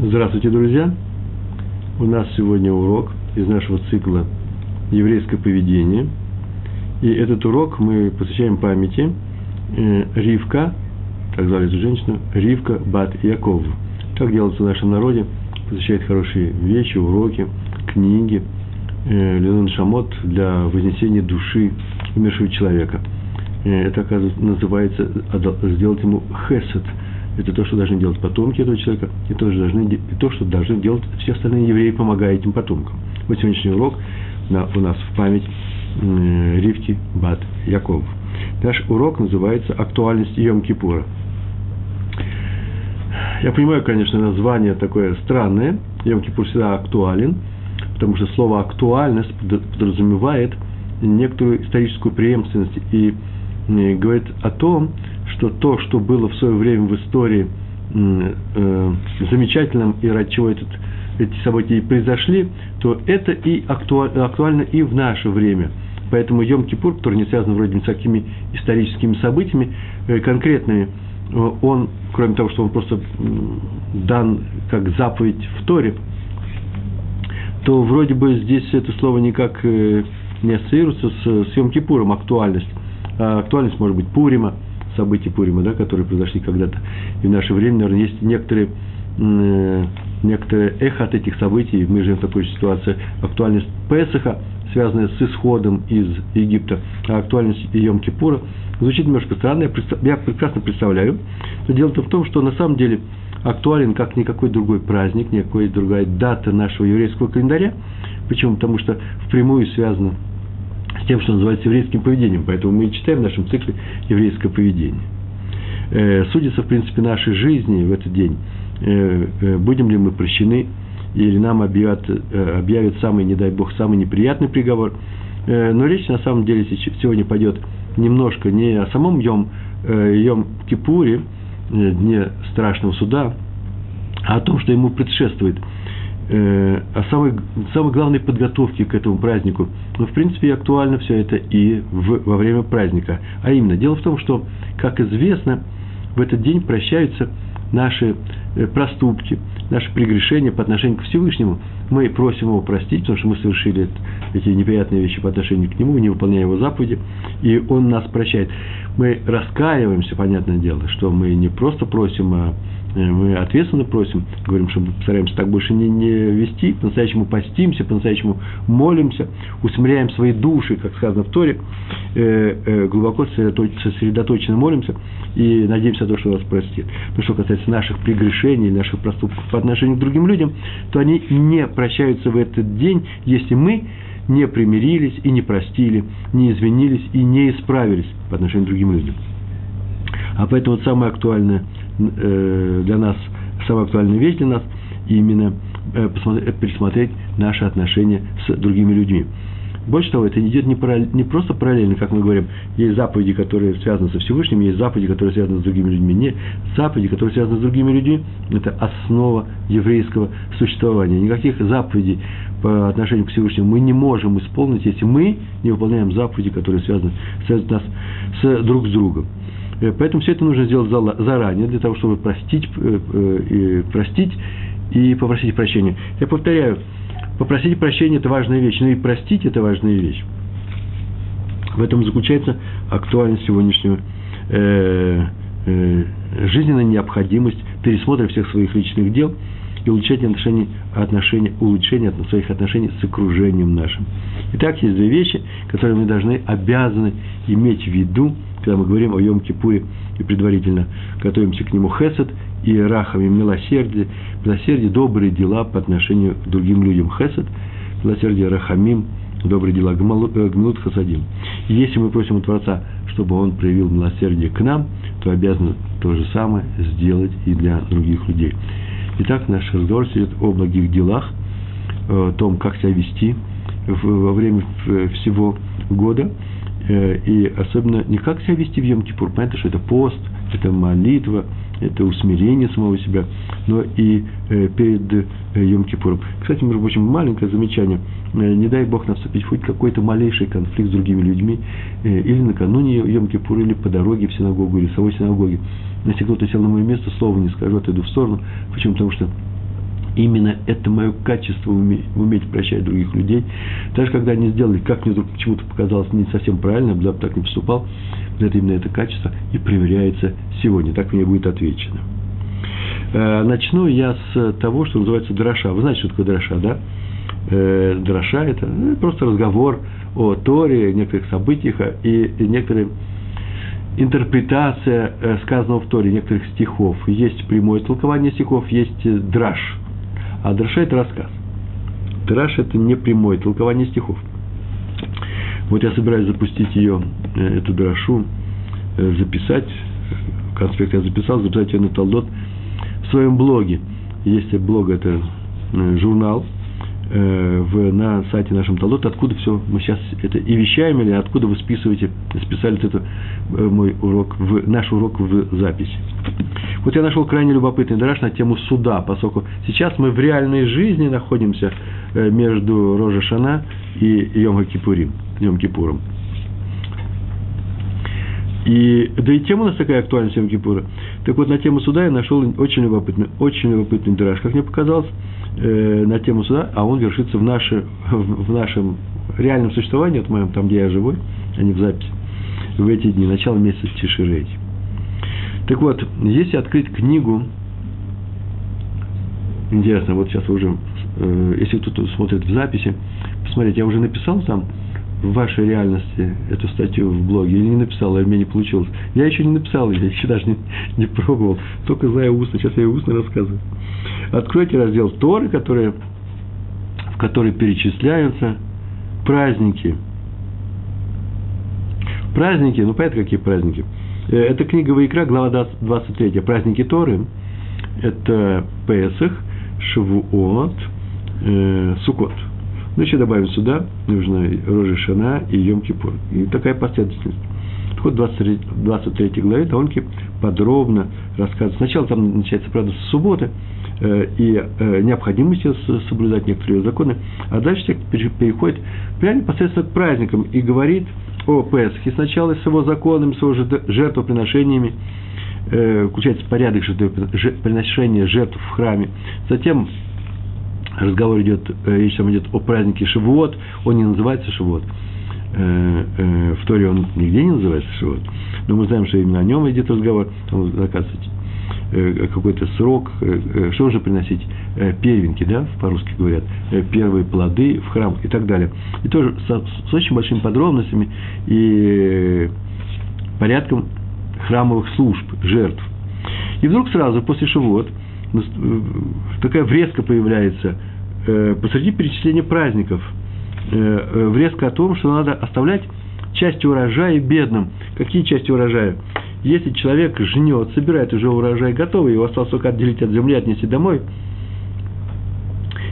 Здравствуйте, друзья! У нас сегодня урок из нашего цикла «Еврейское поведение». И этот урок мы посвящаем памяти э, Ривка, так звали эту женщину, Ривка Бат Яков. Так делается в нашем народе, посвящает хорошие вещи, уроки, книги, э, Ленон Шамот для вознесения души умершего человека. Э, это, оказывается, называется сделать ему хесед – это то, что должны делать потомки этого человека, и то, что должны, и то, что должны делать все остальные евреи, помогая этим потомкам. Вот сегодняшний урок на, у нас в память э, Ривки Бат Яков. Наш урок называется «Актуальность Йом-Кипура». Я понимаю, конечно, название такое странное. Йом-Кипур всегда актуален, потому что слово «актуальность» подразумевает некоторую историческую преемственность и говорит о том, что то, что было в свое время в истории э, замечательным и ради чего этот, эти события и произошли, то это и актуально, актуально и в наше время. Поэтому Йом-Кипур, который не связан вроде ни с какими историческими событиями э, конкретными, э, он, кроме того, что он просто дан как заповедь в Торе, то вроде бы здесь это слово никак э, не ассоциируется с, с Йом-Кипуром, актуальность. А актуальность может быть Пурима – событий Пурима, да, которые произошли когда-то. И в наше время, наверное, есть некоторые, э, некоторые эхо от этих событий. Мы живем в такой ситуации. Актуальность Песаха, связанная с исходом из Египта, а актуальность Йом Кипура звучит немножко странно. Я, я прекрасно представляю. Но дело-то в том, что на самом деле актуален как никакой другой праздник, никакой другая дата нашего еврейского календаря. Почему? Потому что впрямую связано с тем, что называется еврейским поведением. Поэтому мы читаем в нашем цикле еврейское поведение. Э, судится, в принципе, нашей жизни в этот день. Э, э, будем ли мы прощены, или нам объявят, объявят самый, не дай бог, самый неприятный приговор. Но речь на самом деле сегодня пойдет немножко не о самом Йом, Йом Кипуре, дне страшного суда, а о том, что ему предшествует – э, о самой, самой главной подготовке к этому празднику. Но, в принципе, актуально все это и в, во время праздника. А именно, дело в том, что, как известно, в этот день прощаются наши э, проступки, наши прегрешения по отношению к Всевышнему. Мы просим его простить, потому что мы совершили эти неприятные вещи по отношению к нему, не выполняя его заповеди, и он нас прощает. Мы раскаиваемся, понятное дело, что мы не просто просим Э, мы ответственно просим, говорим, что мы постараемся так больше не, не вести, по-настоящему постимся, по-настоящему молимся, усмиряем свои души, как сказано в Торе, э, э, глубоко сосредоточенно молимся и надеемся на то, что нас простит. Но что касается наших прегрешений, наших проступков по отношению к другим людям, то они не прощаются в этот день, если мы не примирились и не простили, не извинились и не исправились по отношению к другим людям. А поэтому вот самое актуальное э, для нас, самая актуальная вещь для нас именно э, посмотреть, пересмотреть наши отношения с другими людьми. Больше того, это идет не, параллель, не просто параллельно, как мы говорим, есть заповеди, которые связаны со Всевышним, есть заповеди, которые связаны с другими людьми. Не, заповеди, которые связаны с другими людьми, это основа еврейского существования. Никаких заповедей по отношению к Всевышнему мы не можем исполнить, если мы не выполняем заповеди, которые связаны, связаны нас с друг с другом. Э, поэтому все это нужно сделать заранее, для того, чтобы простить, э, э, простить и попросить прощения. Я повторяю, попросить прощения – это важная вещь, но и простить – это важная вещь. В этом заключается актуальность сегодняшнего э, э, жизненная необходимость пересмотра всех своих личных дел и улучшения отношений, отношений, улучшения своих отношений с окружением нашим. Итак, есть две вещи, которые мы должны, обязаны иметь в виду – когда мы говорим о Йом-Кипуре и предварительно готовимся к нему хесед и рахами милосердие, милосердие, добрые дела по отношению к другим людям. Хесед, милосердие, рахамим, добрые дела, э, гмилут хасадим. И если мы просим у Творца, чтобы он проявил милосердие к нам, то обязаны то же самое сделать и для других людей. Итак, наш разговор идет о благих делах, о том, как себя вести во время всего года – Э, и особенно не как себя вести в Йом-Кипур. Понятно, что это пост, это молитва, это усмирение самого себя, но и э, перед э, Йом-Кипуром. Кстати, между прочим, маленькое замечание. Не дай Бог наступить хоть какой-то малейший конфликт с другими людьми, или накануне Йом-Кипура, или по дороге в синагогу, или в самой синагоге. Если кто-то сел на мое место, слова не скажу, отойду в сторону. Почему? Потому что Именно это мое качество уметь, прощать других людей. Даже когда они сделали, как мне вдруг почему-то показалось не совсем правильно, я бы так не поступал, вот это именно это качество и проверяется сегодня. Так мне будет отвечено. Э, начну я с того, что называется дроша. Вы знаете, что такое дроша, да? Э, дроша – это ну, просто разговор о Торе, некоторых событиях и некоторые интерпретация э, сказанного в Торе, некоторых стихов. Есть прямое толкование стихов, есть драж. А дроша – это рассказ. Драж – это не прямое толкование стихов. Вот я собираюсь запустить ее, эту дрошу, записать, конспект я записал, записать ее на Талдот – в своем блоге. Есть блог, это э, журнал э, в, на сайте нашем Талот, откуда все мы сейчас это и вещаем, или откуда вы списываете, списали это э, мой урок, в, наш урок в записи. Вот я нашел крайне любопытный драж на тему суда, поскольку сейчас мы в реальной жизни находимся между Рожа Шана и Йом Кипурим, Йом Кипуром. И, да и тема у нас такая актуальная, Йом Кипура. Так вот, на тему суда я нашел очень любопытный, очень любопытный драж, как мне показалось, э, на тему суда, а он вершится в, наше, в нашем реальном существовании, вот моем, там, где я живой, а не в записи, в эти дни, начало месяца Тиширей. Так вот, если открыть книгу, интересно, вот сейчас уже, э, если кто-то смотрит в записи, посмотрите, я уже написал там в вашей реальности эту статью в блоге или не написал, или мне не получилось. Я еще не написал ее, еще даже не, не пробовал, только знаю устно, сейчас я ее устно рассказываю. Откройте раздел Торы, который, в который перечисляются праздники. Праздники, ну понятно, какие праздники. Э, это книга Ваикра, глава 23. Праздники Торы. Это Песах, Шавуот, э, Сукот. Ну, еще добавим сюда, нужно Рожи Шана и Йом Кипур. И такая последовательность. Так вот, в 23, 23 главе Таонки подробно рассказывает. Сначала там начинается, правда, с субботы, э, и э, необходимости соблюдать некоторые законы, а дальше переходит прямо непосредственно к праздникам и говорит о Песхе. Сначала с его законами, с его жертвоприношениями, э, включается порядок жертвоприношения жертв в храме. Затем разговор идет, э, речь там идет о празднике Шивот, он не называется Шивот. Э, э, в Торе он нигде не называется Шивот, но мы знаем, что именно о нем идет разговор, там заказывать какой-то срок, что нужно приносить, первенки, да, по-русски говорят, первые плоды в храм и так далее. И тоже с, с очень большими подробностями и порядком храмовых служб, жертв. И вдруг сразу после Шивот такая врезка появляется э, посреди перечисления праздников. Э, э, врезка о том, что надо оставлять части урожая бедным. Какие части урожая? Если человек жнет, собирает уже урожай готовый, его осталось только отделить от земли, отнести домой,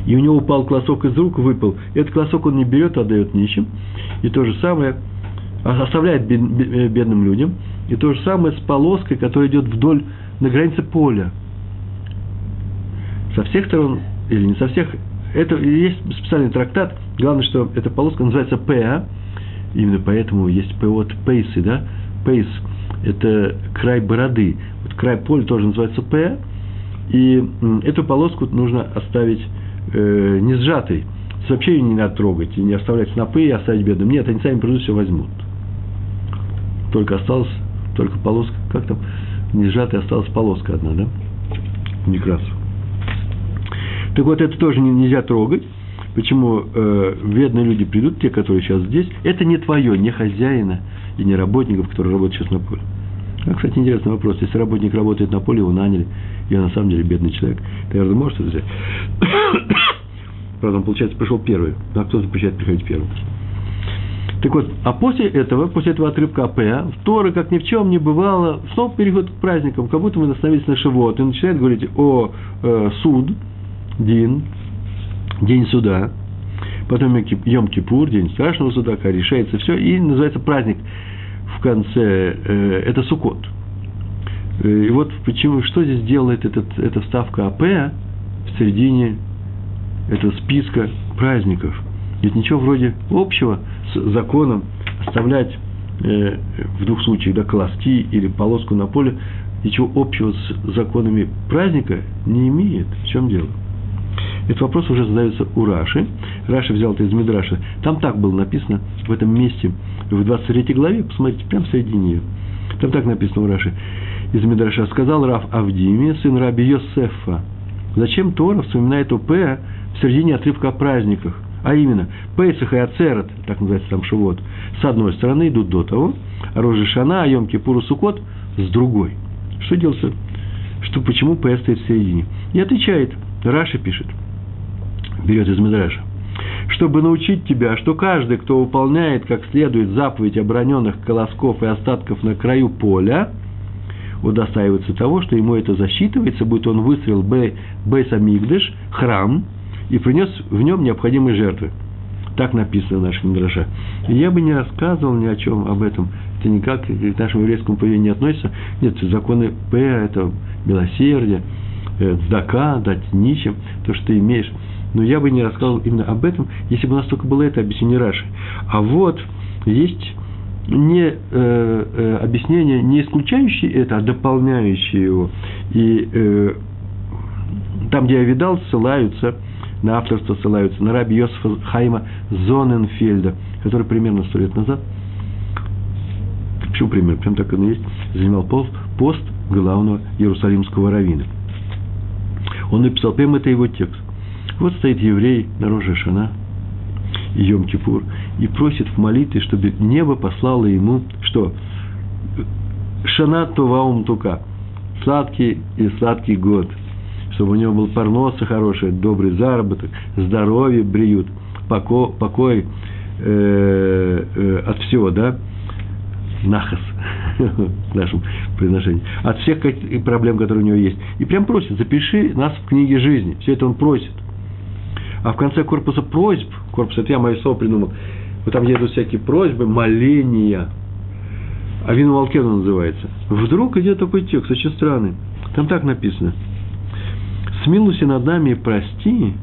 и у него упал колосок из рук, выпал, этот колосок он не берет, а отдает нищим. И то же самое оставляет бедным людям. И то же самое с полоской, которая идет вдоль на границе поля – со всех сторон, или не со всех, это есть специальный трактат, главное, что эта полоска называется ПА, именно поэтому есть ПО от пейсы, да, пейс, это край бороды, вот край поля тоже называется ПА, и эту полоску нужно оставить э, не сжатой, вообще ее не надо трогать, и не оставлять снопы и оставить бедным. Нет, они сами придут, все возьмут. Только осталась, только полоска, как там, не сжатая, осталась полоска одна, да? Некрасова. Так вот, это тоже нельзя трогать. Почему э, бедные люди придут, те, которые сейчас здесь, это не твое, не хозяина и не работников, которые работают сейчас на поле. А, кстати, интересный вопрос. Если работник работает на поле, его наняли, и он на самом деле бедный человек, ты, наверное, можешь это взять? Правда, он, получается, пришел первый, а кто запрещает приходить первым? Так вот, а после этого, после этого отрывка АП, Тора, как ни в чем не бывало, снова переход к праздникам, как будто мы остановились на Шивот, и начинает говорить о э, суд, Дин, день суда, потом Йом-Кипур, день страшного суда, когда решается все, и называется праздник в конце, э, это Сукот. Э, и вот почему, что здесь делает этот, эта вставка АП в середине этого списка праздников. Ведь ничего вроде общего с законом оставлять э, в двух случаях, да, колоски или полоску на поле, ничего общего с законами праздника не имеет. В чем дело? Этот вопрос уже задается у Раши. Раша взял это из Мидраша. Там так было написано в этом месте, в 23 главе, посмотрите, прямо в середине ее. Там так написано у Раши. Из Мидраша сказал Раф Авдиме, сын Раби Йосефа. Зачем Тора вспоминает о П в середине отрывка о праздниках? А именно, Пейсах и Ацерет, так называется там Шивот, с одной стороны идут до того, а Рожи Шана, а Йом Кипур Сукот с другой. Что делается? Что, почему П стоит в середине? И отвечает, Раши пишет, берет из Медраша, чтобы научить тебя, что каждый, кто выполняет как следует заповедь обороненных колосков и остатков на краю поля, удостаивается того, что ему это засчитывается, будет он выстроил Бейс Амигдыш, храм, и принес в нем необходимые жертвы. Так написано в нашем Мидраша. И я бы не рассказывал ни о чем об этом. Это никак к нашему еврейскому поведению не относится. Нет, законы П – это милосердие, дздака, дать нищим, то, что ты имеешь. Но я бы не рассказывал именно об этом, если бы у нас только было это объяснение Раши. А вот есть не э, э, объяснение, не исключающее это, а дополняющее его. И э, там, где я видал, ссылаются на авторство, ссылаются на раби Йосифа Хайма Зоненфельда, который примерно сто лет назад, почему примерно, прям так он и есть, занимал пост, главного иерусалимского равина. Он написал, прямо это его текст. Вот стоит еврей на роже Шана, Йом-Кипур, и просит в молитве, чтобы небо послало ему, что? Шана Туваум Тука, сладкий и сладкий год, чтобы у него был парноса хороший, добрый заработок, здоровье бреют, покой, покой э, э, от всего, да, нахас в нашем произношении, от всех проблем, которые у него есть. И прям просит, запиши нас в книге жизни. Все это он просит. А в конце корпуса просьб, корпус, это я мое слово придумал, вот там едут всякие просьбы, моления, а Вину Волкену называется. Вдруг идет такой текст, очень странный. Там так написано. «Смилуйся над нами и прости,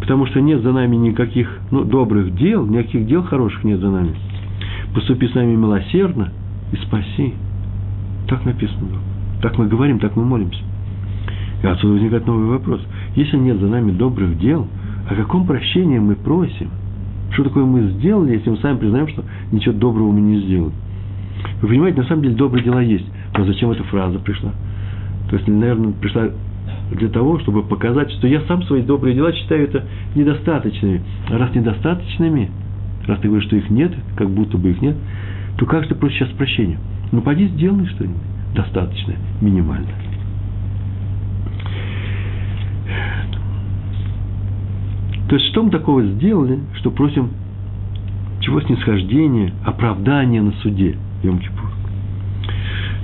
потому что нет за нами никаких ну, добрых дел, никаких дел хороших нет за нами. Поступи с нами милосердно и спаси». Так написано. Так мы говорим, так мы молимся. И отсюда возникает новый вопрос. Если нет за нами добрых дел – о каком прощении мы просим? Что такое мы сделали, если мы сами признаем, что ничего доброго мы не сделали? Вы понимаете, на самом деле добрые дела есть. Но зачем эта фраза пришла? То есть, наверное, пришла для того, чтобы показать, что я сам свои добрые дела считаю это недостаточными. А раз недостаточными, раз ты говоришь, что их нет, как будто бы их нет, то как же ты просишь сейчас прощения? Ну, поди сделай что-нибудь достаточное, минимальное. То есть, что мы такого сделали, что просим чего снисхождения, оправдания на суде йом -Кипур.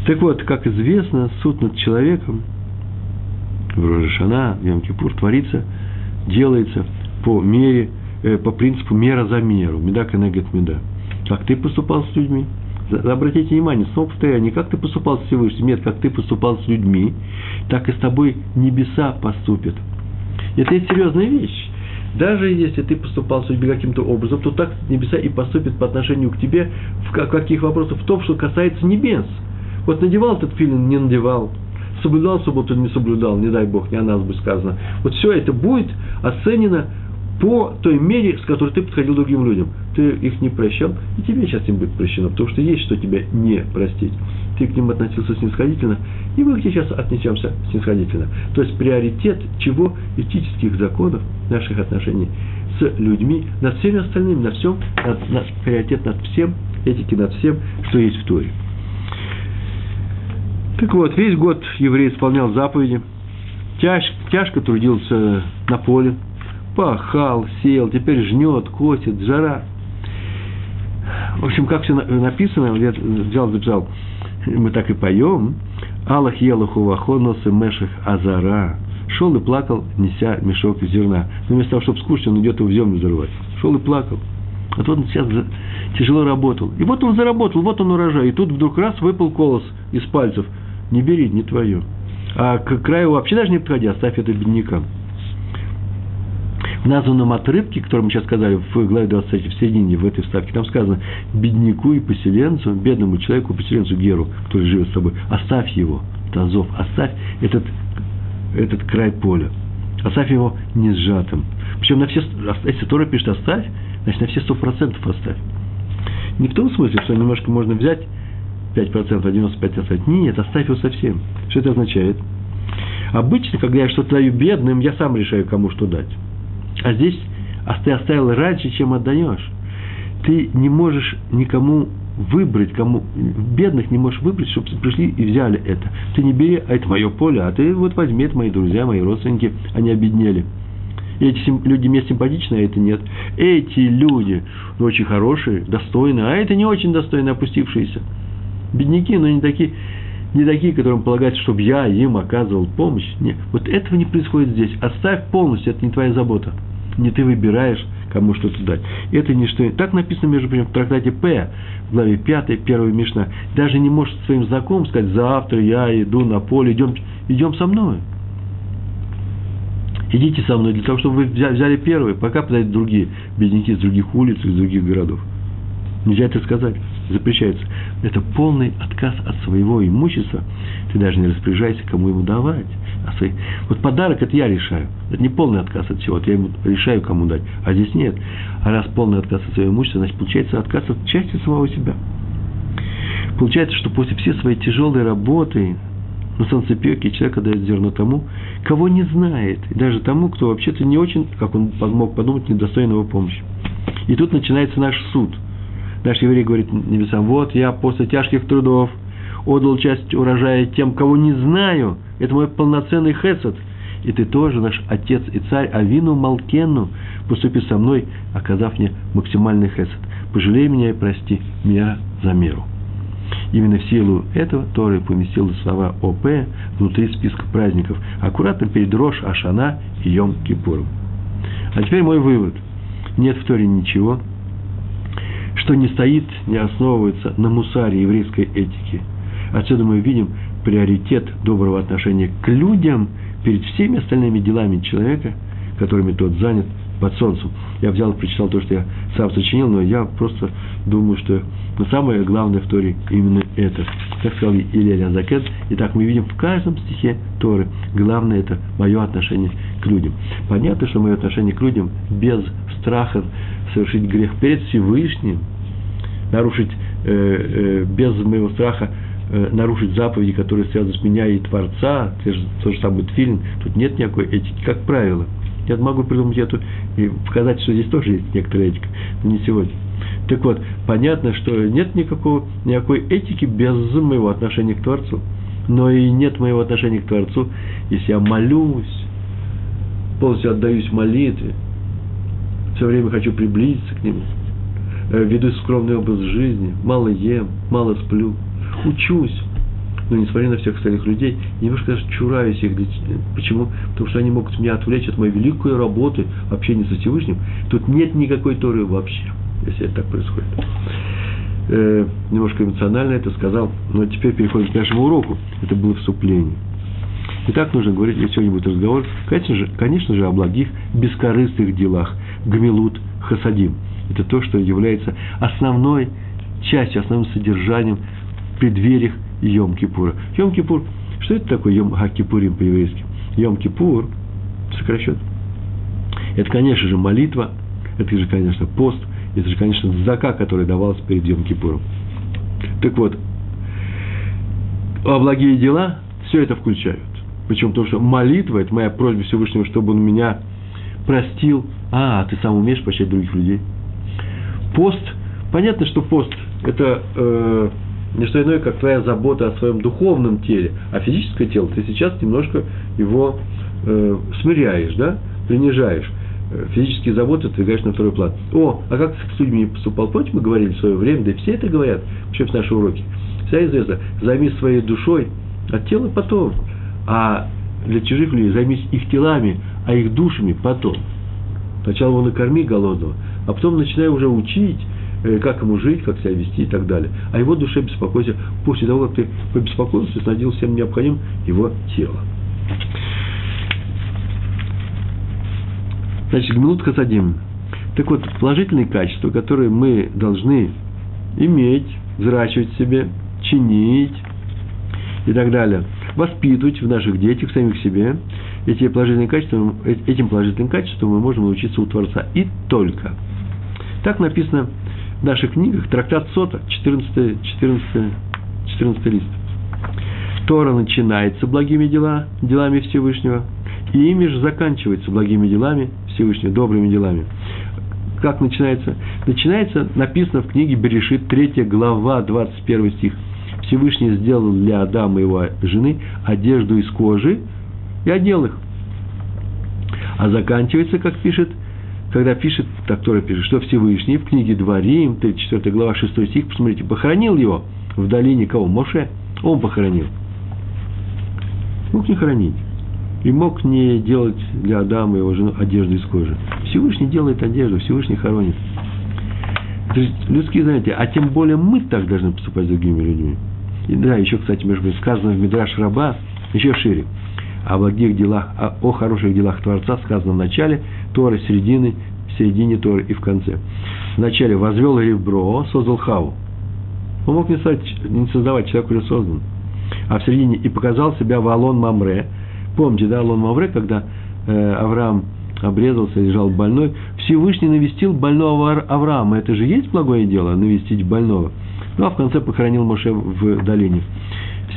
Так вот, как известно, суд над человеком в Рожешана, йом -Кипур, творится, делается по мере, э, по принципу мера за меру, меда конегет меда. Как ты поступал с людьми? Обратите внимание, снова повторяю, не как ты поступал с Всевышним, нет, как ты поступал с людьми, так и с тобой небеса поступят. Это есть серьезная вещь. Даже если ты поступал судьбе каким-то образом, то так небеса и поступят по отношению к тебе в каких вопросах? В том, что касается небес. Вот надевал этот филин, не надевал. Соблюдал субботу, не соблюдал, не дай Бог, не о нас бы сказано. Вот все это будет оценено по той мере, с которой ты подходил другим людям. Ты их не прощал, и тебе сейчас им будет прощено, потому что есть что тебя не простить. Ты к ним относился снисходительно, и мы к тебе сейчас отнесемся снисходительно. То есть приоритет чего? Этических законов наших отношений с людьми над всеми остальными, на всем, над, над, приоритет над всем, этики над всем, что есть в Торе. Так вот, весь год еврей исполнял заповеди, тяж, тяжко трудился на поле, пахал, сеял, теперь жнет, косит, жара. В общем, как все написано, я взял, записал, мы так и поем, Аллах елаху вахонос и мешах азара. Шел и плакал, неся мешок зерна. Но вместо того, чтобы скушать, он идет его в землю взрывать. Шел и плакал. А то он сейчас тяжело работал. И вот он заработал, вот он урожай. И тут вдруг раз выпал колос из пальцев. Не бери, не твое. А к краю вообще даже не подходи, оставь это беднякам названном отрывке, который мы сейчас сказали в главе 23, в середине, в этой вставке, там сказано, бедняку и поселенцу, бедному человеку, поселенцу Геру, который живет с тобой, оставь его, Тазов, оставь этот, этот край поля. Оставь его не сжатым. Причем на все, если Тора пишет оставь, значит на все сто процентов оставь. Не в том смысле, что немножко можно взять 5%, а 95% оставить. Нет, оставь его совсем. Что это означает? Обычно, когда я что-то даю бедным, я сам решаю, кому что дать. А здесь а ты оставил раньше, чем отдаешь. Ты не можешь никому выбрать, кому бедных не можешь выбрать, чтобы пришли и взяли это. Ты не бери, а это мое поле, а ты вот возьми, это мои друзья, мои родственники, они обеднели. И эти люди мне симпатичны, а это нет. Эти люди ну, очень хорошие, достойные, а это не очень достойные, опустившиеся. Бедняки, но не такие, не такие, которым полагается, чтобы я им оказывал помощь. Нет, вот этого не происходит здесь. Оставь полностью, это не твоя забота. Не ты выбираешь, кому что-то дать. Это не что. Так написано, между прочим, в трактате П, в главе 5, 1 Мишна. Даже не можешь своим знакомым сказать, завтра я иду на поле, идем, идем со мной. Идите со мной для того, чтобы вы взяли первые, пока подойдут другие бедняки с других улиц, из других городов. Нельзя это сказать. Запрещается. Это полный отказ от своего имущества. Ты даже не распоряжайся, кому ему давать. А свои... Вот подарок это я решаю. Это не полный отказ от всего. Это я ему решаю, кому дать. А здесь нет. А раз полный отказ от своего имущества, значит, получается отказ от части самого себя. Получается, что после всей своей тяжелой работы на солнцепеке человек отдает зерно тому, кого не знает, и даже тому, кто вообще-то не очень, как он мог подумать, недостоин его помощи. И тут начинается наш суд – Наш еврей говорит небесам, вот я после тяжких трудов отдал часть урожая тем, кого не знаю. Это мой полноценный хесед. И ты тоже, наш отец и царь Авину Малкену, поступи со мной, оказав мне максимальный хесед. Пожалей меня и прости, мера за меру. Именно в силу этого Торы поместил слова ОП внутри списка праздников, аккуратно перед Рош, Ашана и Йом Кипуром. А теперь мой вывод. Нет в Торе ничего, что не стоит, не основывается на мусаре еврейской этики. Отсюда мы видим приоритет доброго отношения к людям перед всеми остальными делами человека, которыми тот занят под солнцем. Я взял и прочитал то, что я сам сочинил, но я просто думаю, что самое главное в Торе именно это. Как сказал Илья Азакет, и так мы видим в каждом стихе Торы. Главное это мое отношение к людям. Понятно, что мое отношение к людям без страха совершить грех перед Всевышним, нарушить э, э, без моего страха э, нарушить заповеди, которые связаны с меня и Творца, те же, тот же самый Тфилин, тут нет никакой этики, как правило. Я могу придумать эту и показать, что здесь тоже есть некоторая этика, но не сегодня. Так вот, понятно, что нет никакого, никакой этики без моего отношения к Творцу. Но и нет моего отношения к Творцу, если я молюсь, полностью отдаюсь молитве, все время хочу приблизиться к Нему, веду скромный образ жизни, мало ем, мало сплю, учусь, но несмотря на всех остальных людей, немножко даже чураюсь их. Почему? Потому что они могут меня отвлечь от моей великой работы, общения со Всевышним. Тут нет никакой Торы вообще, если это так происходит. Э, немножко эмоционально это сказал, но теперь переходим к нашему уроку. Это было вступление. Итак, нужно говорить, если сегодня будет разговор, конечно же, конечно же, о благих, бескорыстных делах, гамилут, хасадим. Это то, что является основной частью, основным содержанием в преддвериях Йом-Кипура. Йом-Кипур, что это такое Йом-Кипурим по-еврейски? Йом-Кипур, сокращен. Это, конечно же, молитва, это же, конечно, пост, это же, конечно, зака, которая давалась перед Йом-Кипуром. Так вот, а благие дела все это включают. Причем то, что молитва – это моя просьба Всевышнего, чтобы он меня простил. А, ты сам умеешь прощать других людей. Пост, понятно, что пост – это э, не что иное, как твоя забота о своем духовном теле, а физическое тело ты сейчас немножко его э, смиряешь, да, принижаешь. Э, физические заботы двигаешь на второй план. О, а как с людьми поступал? Помните, мы говорили в свое время, да и все это говорят, вообще в наши уроки. Вся известно, займись своей душой, а тело потом. А для чужих людей займись их телами, а их душами потом. Сначала его накорми голодного, а потом начинай уже учить, э, как ему жить, как себя вести и так далее. А его душе беспокойся после того, как ты побеспокоился, снабдил всем необходимым его тело. Значит, гмилут хасадим. Так вот, положительные качества, которые мы должны иметь, взращивать в себе, чинить и так далее – воспитывать в наших детях, самих себе, эти положительные качества, э, этим положительным качествам мы можем научиться у Творца. И только. Так написано в наших книгах, трактат Сота, 14, 14, 14 лист. Тора начинается благими дела, делами Всевышнего, и ими же заканчивается благими делами Всевышнего, добрыми делами. Как начинается? Начинается, написано в книге Берешит, 3 глава, 21 стих. Всевышний сделал для Адама и его жены одежду из кожи и одел их. А заканчивается, как пишет, когда пишет, так Тора пишет, что Всевышний в книге Дворим, 34 глава, 6 стих, посмотрите, похоронил его в долине кого? Моше. Он похоронил. Мог не хоронить. И мог не делать для Адама его жены одежду из кожи. Всевышний делает одежду, Всевышний хоронит. То есть людские знаете, а тем более мы так должны поступать с другими людьми. И да, еще, кстати, между прочим, сказано в Мидраш Раба, еще шире. О благих делах, о, о хороших делах Творца сказано в начале Торы, середины, в середине Торы и в конце. В начале возвел ребро, создал Хаву. Он мог не, создать, не создавать, человек уже создан. А в середине и показал себя в Алон Мамре. Помните, да, Алон Мамре, когда э, Авраам обрезался, лежал больной, Всевышний навестил больного Авраама. Это же есть благое дело, навестить больного. Ну, а в конце похоронил Моше в долине.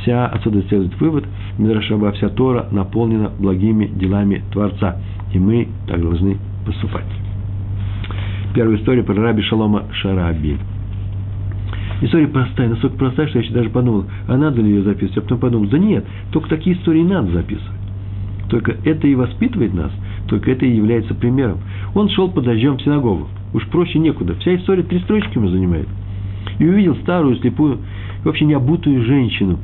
Вся, отсюда следует вывод, Мидрашаба, вся Тора наполнена благими делами Творца. И мы так должны поступать. Первая история про раби Шалома Шараби. История простая, настолько простая, что я еще даже подумал, а надо ли ее записывать? А потом подумал, да нет, только такие истории надо записывать. Только это и воспитывает нас, только это и является примером. Он шел под дождем в синагогу. Уж проще некуда. Вся история три строчки ему занимает. И увидел старую, слепую, вообще необутую женщину.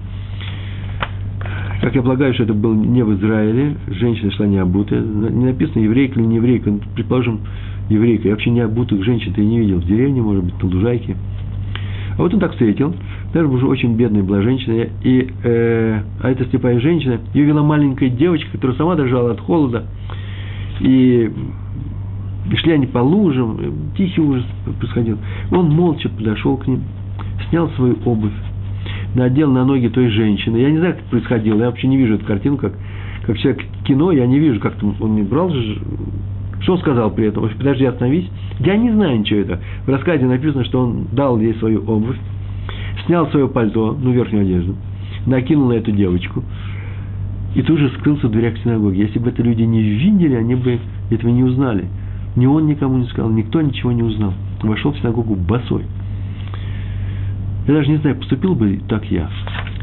Как я полагаю, что это было не в Израиле, женщина шла необутая. Не написано, еврейка или не еврейка, ну, предположим, еврейка. Я вообще необутых женщин ты не видел в деревне, может быть, на лужайке. А вот он так встретил, даже уже очень бедная была женщина, и, э, а эта слепая женщина, ее вела маленькая девочка, которая сама дрожала от холода, и шли они по лужам, тихий ужас происходил. Он молча подошел к ним, снял свою обувь, надел на ноги той женщины. Я не знаю, как это происходило, я вообще не вижу эту картину, как, как человек кино, я не вижу, как он не брал что он сказал при этом? Подожди, остановись. Я не знаю ничего этого. В рассказе написано, что он дал ей свою обувь, снял свое пальто, ну, верхнюю одежду, накинул на эту девочку, и тут же скрылся в дверях синагоги. Если бы это люди не видели, они бы этого не узнали. Ни он никому не сказал, никто ничего не узнал. Вошел в синагогу босой. Я даже не знаю, поступил бы так я.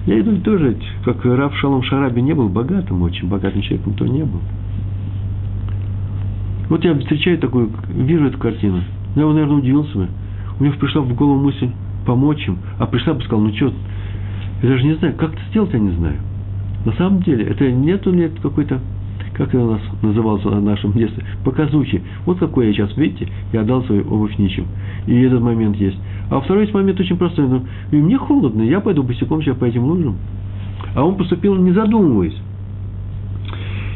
Я иду тоже, как Раф Шалом Шараби не был богатым, очень богатым человеком, то не был. Вот я встречаю такую, вижу эту картину. Я, наверное, удивился бы. У него пришла в голову мысль помочь им, а пришла бы сказал, ну что, я даже не знаю, как это сделать, я не знаю. На самом деле, это нету ли какой-то, как у нас называлось в нашем детстве, показухи. Вот какой я сейчас, видите, я отдал свою обувь ничем. И этот момент есть. А второй есть момент очень простой. Ну, и мне холодно, я пойду босиком сейчас по этим лужам. А он поступил, не задумываясь.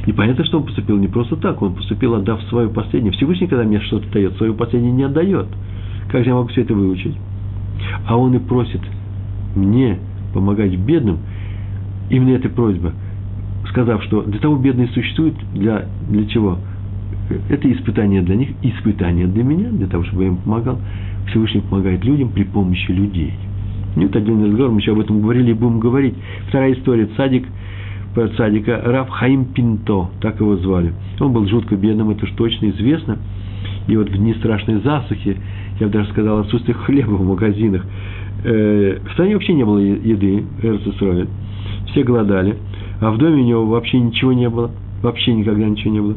И понятно, что он поступил не просто так, он поступил, отдав свое последнее. Всевышний, когда мне что-то дает, свое последнее не отдает. Как же я могу все это выучить? А он и просит мне помогать бедным, именно эта просьба, сказав, что для того бедные существуют, для, для чего? Это испытание для них, испытание для меня, для того, чтобы я им помогал. Всевышний помогает людям при помощи людей. Нет, отдельный разговор, мы еще об этом говорили и будем говорить. Вторая история. Цадик – цадика Раф Хаим Пинто, так его звали. Он был жутко бедным, это уж точно известно. И вот в дни страшной засухи, я бы даже сказал, отсутствие хлеба в магазинах, э, в стране вообще не было еды, Эрцесроид. Все голодали, а в доме у него вообще ничего не было, вообще никогда ничего не было.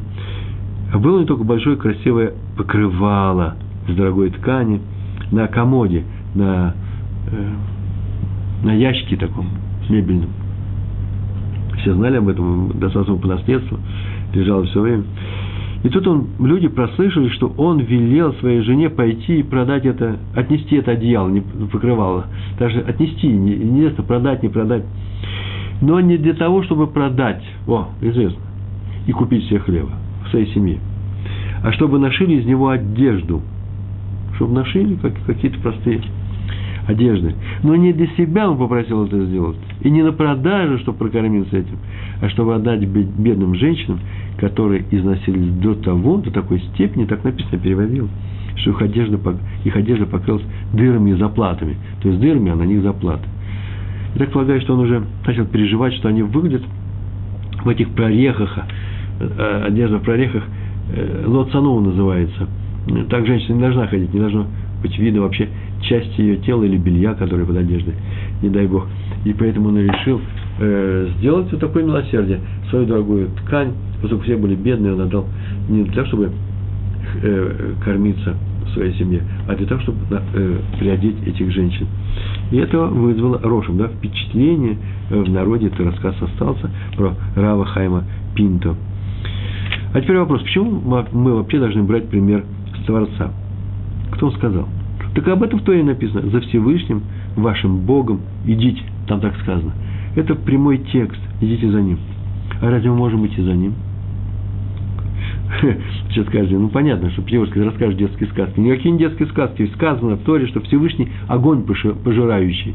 А было не только большое красивое покрывало из дорогой ткани на комоде, на, э, на ящике таком мебельном все знали об этом, достаточно по наследству, лежал все время. И тут он, люди прослышали, что он велел своей жене пойти и продать это, отнести это одеяло, не покрывало, даже отнести, не, неизвестно, продать, не продать. Но не для того, чтобы продать, о, известно, и купить себе хлеба в своей семье, а чтобы нашили из него одежду, чтобы нашили как, какие-то простые. одежды. Но не для себя он попросил это сделать. И не на продажу, чтобы прокормиться этим, а чтобы отдать бедным женщинам, которые износились до того, до такой степени, так написано, переводил, что их одежда, их одежда покрылась дырами и заплатами. То есть дырами, а на них заплаты. Так полагаю, что он уже начал переживать, что они выглядят в этих прорехах, э, одежда в прорехах, э, лоцану называется. Так женщина не должна ходить, не должно быть видно вообще части ее тела или белья, которые под одеждой, не дай Бог. И поэтому он решил э, сделать вот такое милосердие, свою дорогую ткань, поскольку все были бедные, он отдал не для того, чтобы кормиться в своей семье, а для того, чтобы э, приодеть этих женщин. И это вызвало Рошем, да, впечатление э, в народе, этот рассказ остался про Рава Хайма Пинто. А теперь вопрос, почему мы вообще должны брать пример с Творца? Кто сказал? Так об этом в Торе написано. За Всевышним, вашим Богом, идите. Там так сказано. Это прямой текст. Идите за ним. А разве мы можем идти за ним? Сейчас скажете, ну понятно, что Пьевский расскажет детские сказки. Никакие не детские сказки. Сказано в Торе, что Всевышний огонь пожирающий.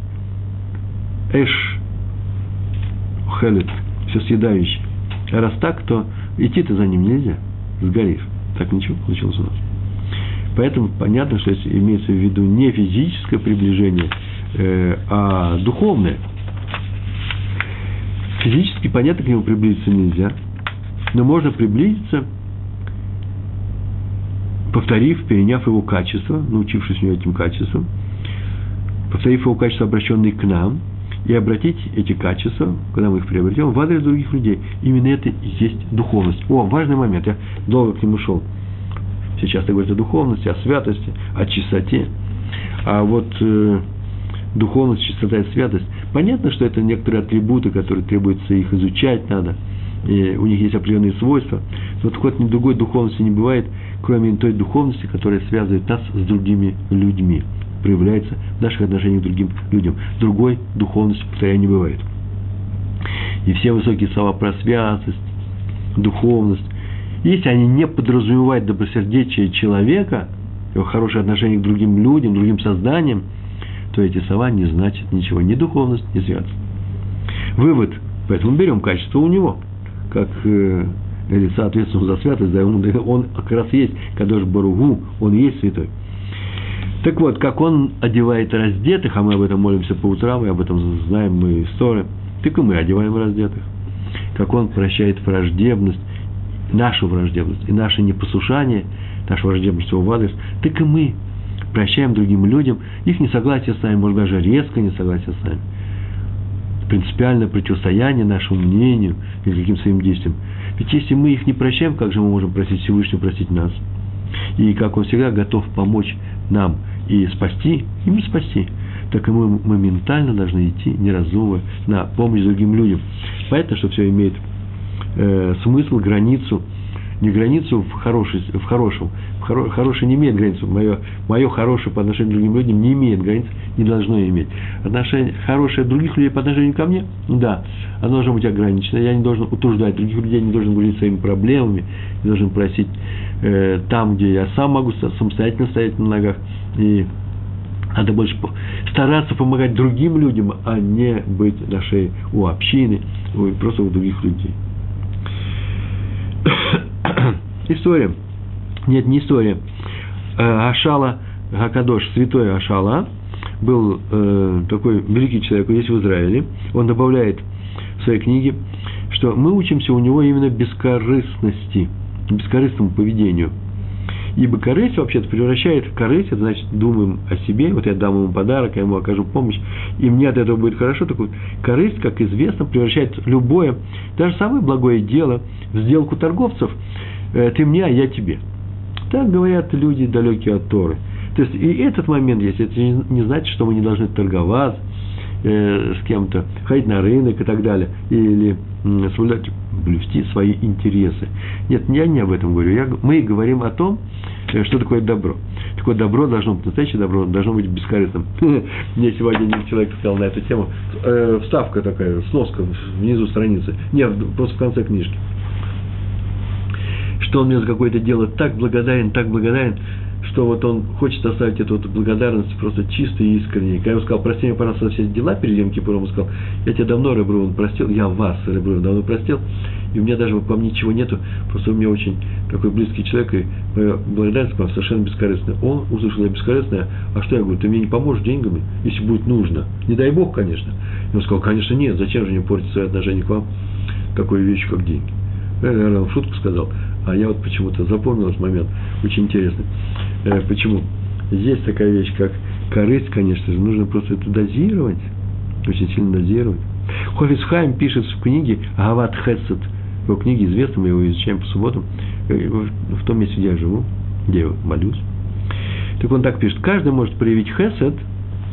Эш хелет, все съедающий. А раз так, то идти-то за ним нельзя. Сгоришь. Так ничего получилось у нас. Поэтому понятно, что имеется в виду не физическое приближение, э, а духовное. Физически, понятно, к нему приблизиться нельзя, но можно приблизиться, повторив, переняв его качество, научившись у него этим качествам, повторив его качества, обращенные к нам, и обратить эти качества, когда мы их приобретем, в адрес других людей. Именно это и есть духовность. О, важный момент, я долго к нему шел. Сейчас ты говоришь о духовности, о святости, о чистоте. А вот э, духовность, чистота и святость, понятно, что это некоторые атрибуты, которые требуется их изучать надо, и у них есть определенные свойства. Но вот какой-то другой духовности не бывает, кроме той духовности, которая связывает нас с другими людьми, проявляется в наших отношениях к другим людям. Другой духовности, повторяю, не бывает. И все высокие слова про святость, духовность, если они не подразумевают добросердечие человека, его хорошее отношение к другим людям, другим созданиям, то эти слова не значат ничего, ни духовность, ни святость. Вывод, поэтому берем качество у него, как э, лица ответственного за святость, да, он, он как раз есть, Кадош Баругу, он есть святой. Так вот, как он одевает раздетых, а мы об этом молимся по утрам, и об этом знаем мы истории, так и мы одеваем раздетых. Как он прощает враждебность, нашу враждебность и наше непослушание, нашу враждебность его в адрес, так и мы прощаем другим людям их несогласие с нами, может даже резко несогласие с нами. Принципиальное противостояние нашему мнению или каким своим действиям. Ведь если мы их не прощаем, как же мы можем просить Всевышнего простить нас? И как Он всегда готов помочь нам и спасти, и не спасти, так и мы моментально должны идти, не раздумывая, на помощь другим людям. Понятно, что все имеет э, смысл, границу, не границу в, хороший, в хорошем, в хоро, хорошее не имеет границу, мое, мое хорошее по отношению к другим людям не имеет границ, не должно иметь. Отношение хорошее других людей по отношению ко мне, да, оно должно быть ограничено, я не должен утруждать других людей, не должен говорить своими проблемами, не должен просить э, там, где я сам могу самостоятельно стоять на ногах, и надо больше стараться помогать другим людям, а не быть на шее у общины, просто у других людей. История. Нет, не история. Э, Ашала Гакадош, святой Ашала, был э, такой великий человек здесь в Израиле. Он добавляет в своей книге, что мы учимся у него именно бескорыстности, бескорыстному поведению – Ибо корысть вообще-то превращает корысть, это значит, думаем о себе, вот я дам ему подарок, я ему окажу помощь, и мне от этого будет хорошо. Так вот, корысть, как известно, превращает любое, даже самое благое дело в сделку торговцев. Э, ты мне, а я тебе. Так говорят люди, далекие от Торы. То есть и этот момент есть. Это не значит, что мы не должны торговать э, с кем-то, ходить на рынок и так далее, или соблюдать, блюсти свои интересы. Нет, я не об этом говорю. Я, мы говорим о том, э, что такое добро. Такое добро должно быть, настоящее добро должно быть бескорыстным. Мне сегодня один человек сказал на эту тему, э, вставка такая, сноска внизу страницы. Нет, просто в конце книжки. Что он мне за какое-то дело так благодарен, так благодарен, что вот он хочет оставить эту вот благодарность просто чистой и искренней. Когда я ему сказал, прости меня, пожалуйста, все дела перед Йом Кипуром, он сказал, я тебя давно, Ребрун, простил, я вас, Ребрун, давно простил, и у меня даже по мне ничего нету, просто у меня очень такой близкий человек, и моя благодарность к вам совершенно бескорыстная. Он услышал, я бескорыстная, а что я говорю, ты мне не поможешь деньгами, если будет нужно. Не дай Бог, конечно. И он сказал, конечно, нет, зачем же мне портить свои отношения к вам, такой вещь, как деньги. Наверное, в шутку сказал, а я вот почему-то запомнил этот момент, очень интересный. Э, почему? Есть такая вещь, как корысть, конечно же, нужно просто это дозировать, очень сильно дозировать. Хофицхайм пишет в книге Гават Хесед, его книге известны, мы его изучаем по субботам, э, в том месте, где я живу, где я молюсь. Так он так пишет, каждый может проявить хесед,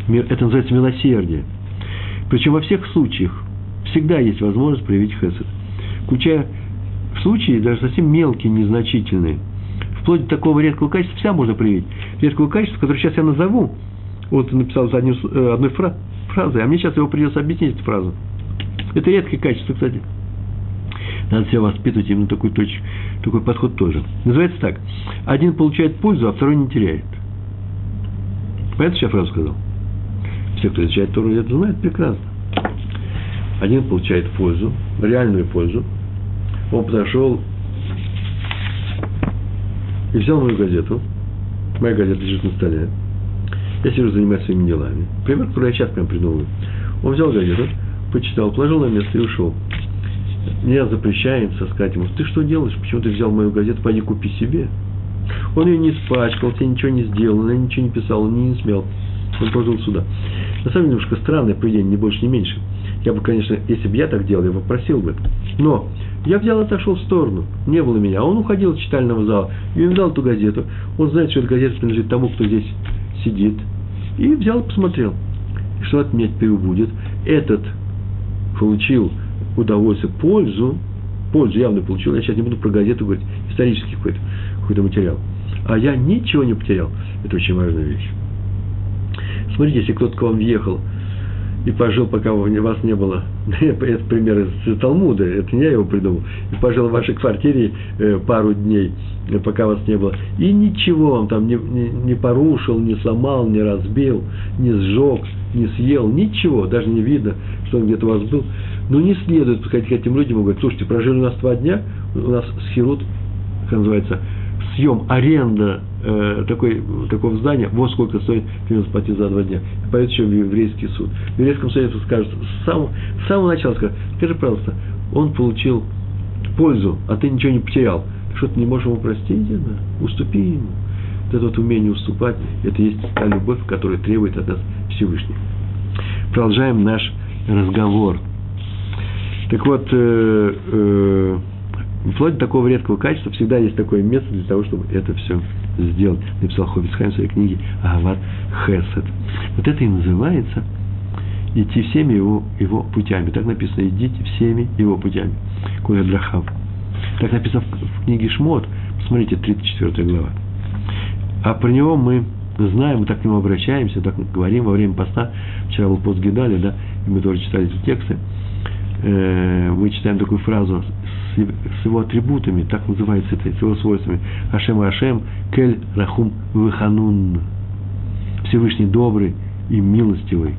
это называется милосердие. Причем во всех случаях всегда есть возможность проявить хесед. Включая в случае даже совсем мелкие, незначительные. Вплоть до такого редкого качества вся можно проявить. Редкого качества, которое сейчас я назову. Вот написал за одной, э, одной фразой, а мне сейчас его придется объяснить, эту фразу. Это редкое качество, кстати. Надо себя воспитывать именно такой, точек, такой подход тоже. Называется так. Один получает пользу, а второй не теряет. Понятно, что я фразу сказал? Все, кто изучает Тору, это знает прекрасно. Один получает пользу, реальную пользу. Он подошел и взял мою газету. Моя газета лежит на столе. Я сижу, занимаюсь своими делами. Пример, который я сейчас прям придумываю. Он взял газету, почитал, положил на место и ушел. Мне запрещается сказать ему, ты что делаешь, почему ты взял мою газету, пойди купи себе. Он ее не испачкал, тебе ничего не сделал, он ничего не писал, он не смел. Он положил сюда. На самом деле, немножко странное поведение, не больше, не меньше. Я бы, конечно, если бы я так делал, я бы просил бы. Но я взял и отошел в сторону. Не было меня. Он уходил из читального зала и взял эту газету. Он знает, что эта газета принадлежит тому, кто здесь сидит. И взял и посмотрел. И что от меня теперь будет? Этот получил удовольствие, пользу, пользу явно получил. Я сейчас не буду про газету говорить, исторический какой-то какой материал. А я ничего не потерял. Это очень важная вещь. Смотрите, если кто-то к вам въехал и пожил, пока вас не было, это пример из Талмуда, это не я его придумал, и пожил в вашей квартире э, пару дней, э, пока вас не было, и ничего он там не, не, не порушил, не сломал, не разбил, не сжег, не съел, ничего, даже не видно, что он где-то у вас был, но не следует подходить к этим людям и говорить, слушайте, прожили у нас два дня, у нас схерут, как называется, съем, аренда э, такой, такого здания, вот сколько стоит примерно платить за два дня. Пойдет еще в еврейский суд. В еврейском суде скажут, с самого, с самого начала скажут, скажи, пожалуйста, он получил пользу, а ты ничего не потерял. Что ты не можешь ему простить? Да? Уступи ему. Вот это вот умение уступать, это есть та любовь, которая требует от нас Всевышний. Продолжаем наш разговор. Так вот, э, э, вплоть до такого редкого качества всегда есть такое место для того, чтобы это все сделать. Написал Ховицхайм в своей книге Агават Хесед. Вот это и называется идти всеми его, его путями. Так написано, идите всеми его путями. Куда Драхав. Так написано в книге Шмот. Посмотрите, 34 глава. А про него мы знаем, мы так к нему обращаемся, так говорим во время поста. Вчера был пост Гедаля, да, и мы тоже читали эти тексты. Э, мы читаем такую фразу с его атрибутами, так называется это, с его свойствами. Ашем Ашем, Кель Рахум Виханун. Всевышний добрый и милостивый.